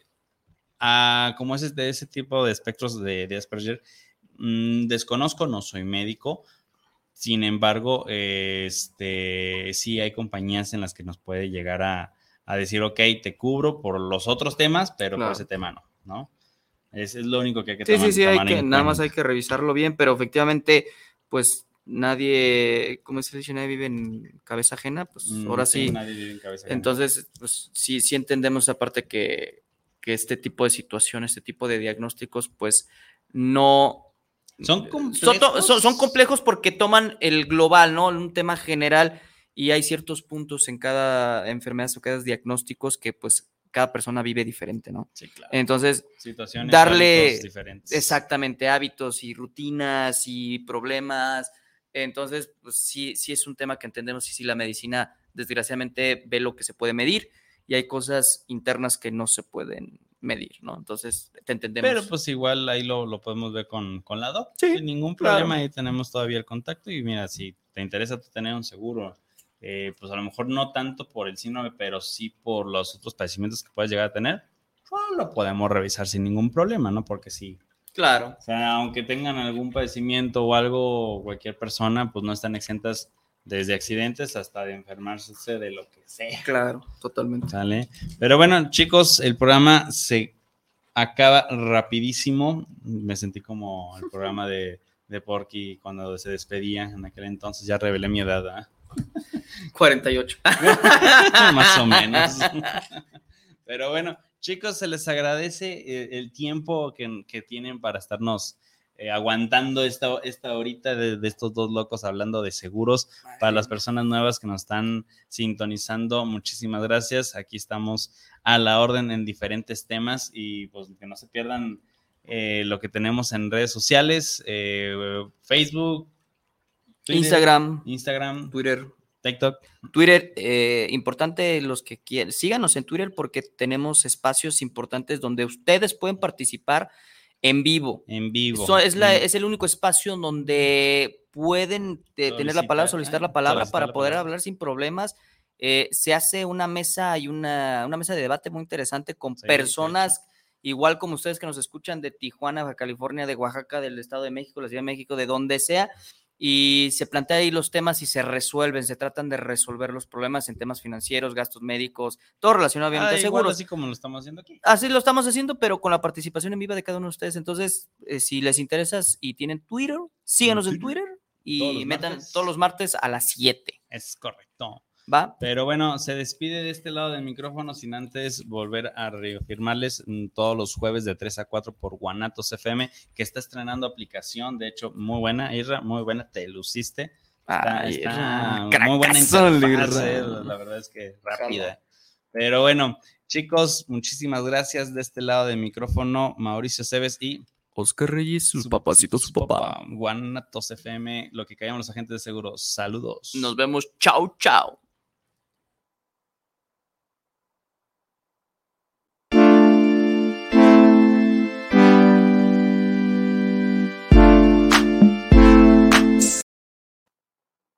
ah, como es de ese tipo de espectros de, de Asperger, mm, desconozco, no soy médico, sin embargo, eh, este, sí hay compañías en las que nos puede llegar a, a decir, ok, te cubro por los otros temas, pero Claro. por ese tema no, ¿no? Es, es lo único que hay que Sí, tomar, sí, sí, hay que, nada más hay que revisarlo bien, pero efectivamente, pues nadie, ¿cómo se dice? Nadie vive en cabeza ajena, pues Mm, ahora sí. nadie vive en cabeza ajena. Entonces, pues sí, sí entendemos aparte que, que este tipo de situaciones, este tipo de diagnósticos, pues no... son complejos. to- son- son complejos porque toman el global, ¿no? Un tema general y hay ciertos puntos en cada enfermedad o cada diagnósticos que pues cada persona vive diferente, ¿no? Sí, claro. Entonces, Situaciones, darle- hábitos diferentes. Exactamente, hábitos y rutinas y problemas. Entonces, pues sí, sí es un tema que entendemos y sí la medicina desgraciadamente ve lo que se puede medir y hay cosas internas que no se pueden medir, ¿no? Entonces, te entendemos. Pero pues igual ahí lo, lo podemos ver con, con la doc. Sí, sin ningún claro. problema. Ahí tenemos todavía el contacto. Y mira, si te interesa tener un seguro, eh, pues a lo mejor no tanto por el síndrome, pero sí por los otros padecimientos que puedes llegar a tener, pues lo podemos revisar sin ningún problema, ¿no? Porque sí. claro, O sea, aunque tengan algún padecimiento o algo, cualquier persona, pues no están exentas desde accidentes hasta de enfermarse de lo que sea. claro, totalmente. ¿Sale? Pero bueno, chicos, el programa se acaba rapidísimo. Me sentí como el programa de, de Porky cuando se despedía en aquel entonces. Ya revelé mi edad, ¿ah? 48. más o menos. Pero bueno, chicos, se les agradece el, el tiempo que, que tienen para estarnos eh, aguantando esta, esta horita de, de estos dos locos hablando de seguros. Para las personas nuevas que nos están sintonizando, muchísimas gracias. Aquí estamos a la orden en diferentes temas y pues que no se pierdan eh, lo que tenemos en redes sociales, eh, Facebook, Twitter, Instagram, Instagram, Twitter. TikTok. Twitter, eh, importante los que quieran, síganos en Twitter porque tenemos espacios importantes donde ustedes pueden participar en vivo. En vivo. So- es, la- es el único espacio donde pueden eh, tener la palabra, Solicitar, la palabra solicitar para la poder palabra. hablar sin problemas. Eh, se hace una mesa y una, una mesa de debate muy interesante con Sí, sí, personas igual como ustedes que nos escuchan de Tijuana, California, de Oaxaca, del Estado de México, la Ciudad de México, de donde sea. Y se plantea ahí los temas y se resuelven, se tratan de resolver los problemas en temas financieros, gastos médicos, todo relacionado obviamente Ah, a seguros. así como lo estamos haciendo aquí. Así lo estamos haciendo, pero con la participación en viva de cada uno de ustedes. Entonces, eh, si les interesa y tienen Twitter, síganos en Twitter. Twitter y Todos metan martes. todos los martes a las 7. Es correcto. ¿Va? Pero bueno, se despide de este lado del micrófono sin antes volver a reafirmarles mm, todos los jueves de 3 a 4 por Guanatos FM, que está estrenando aplicación, de hecho, muy buena, Irra, muy buena, te luciste. Está, Ay, está muy buena interfaz, eh, la verdad es que rápida. Pero bueno, chicos, muchísimas gracias de este lado del micrófono, Mauricio Cebes y Oscar Reyes, sus papacitos, su papá. Guanatos FM, lo que callamos los agentes de seguro. Saludos. Nos vemos. Chao, chao.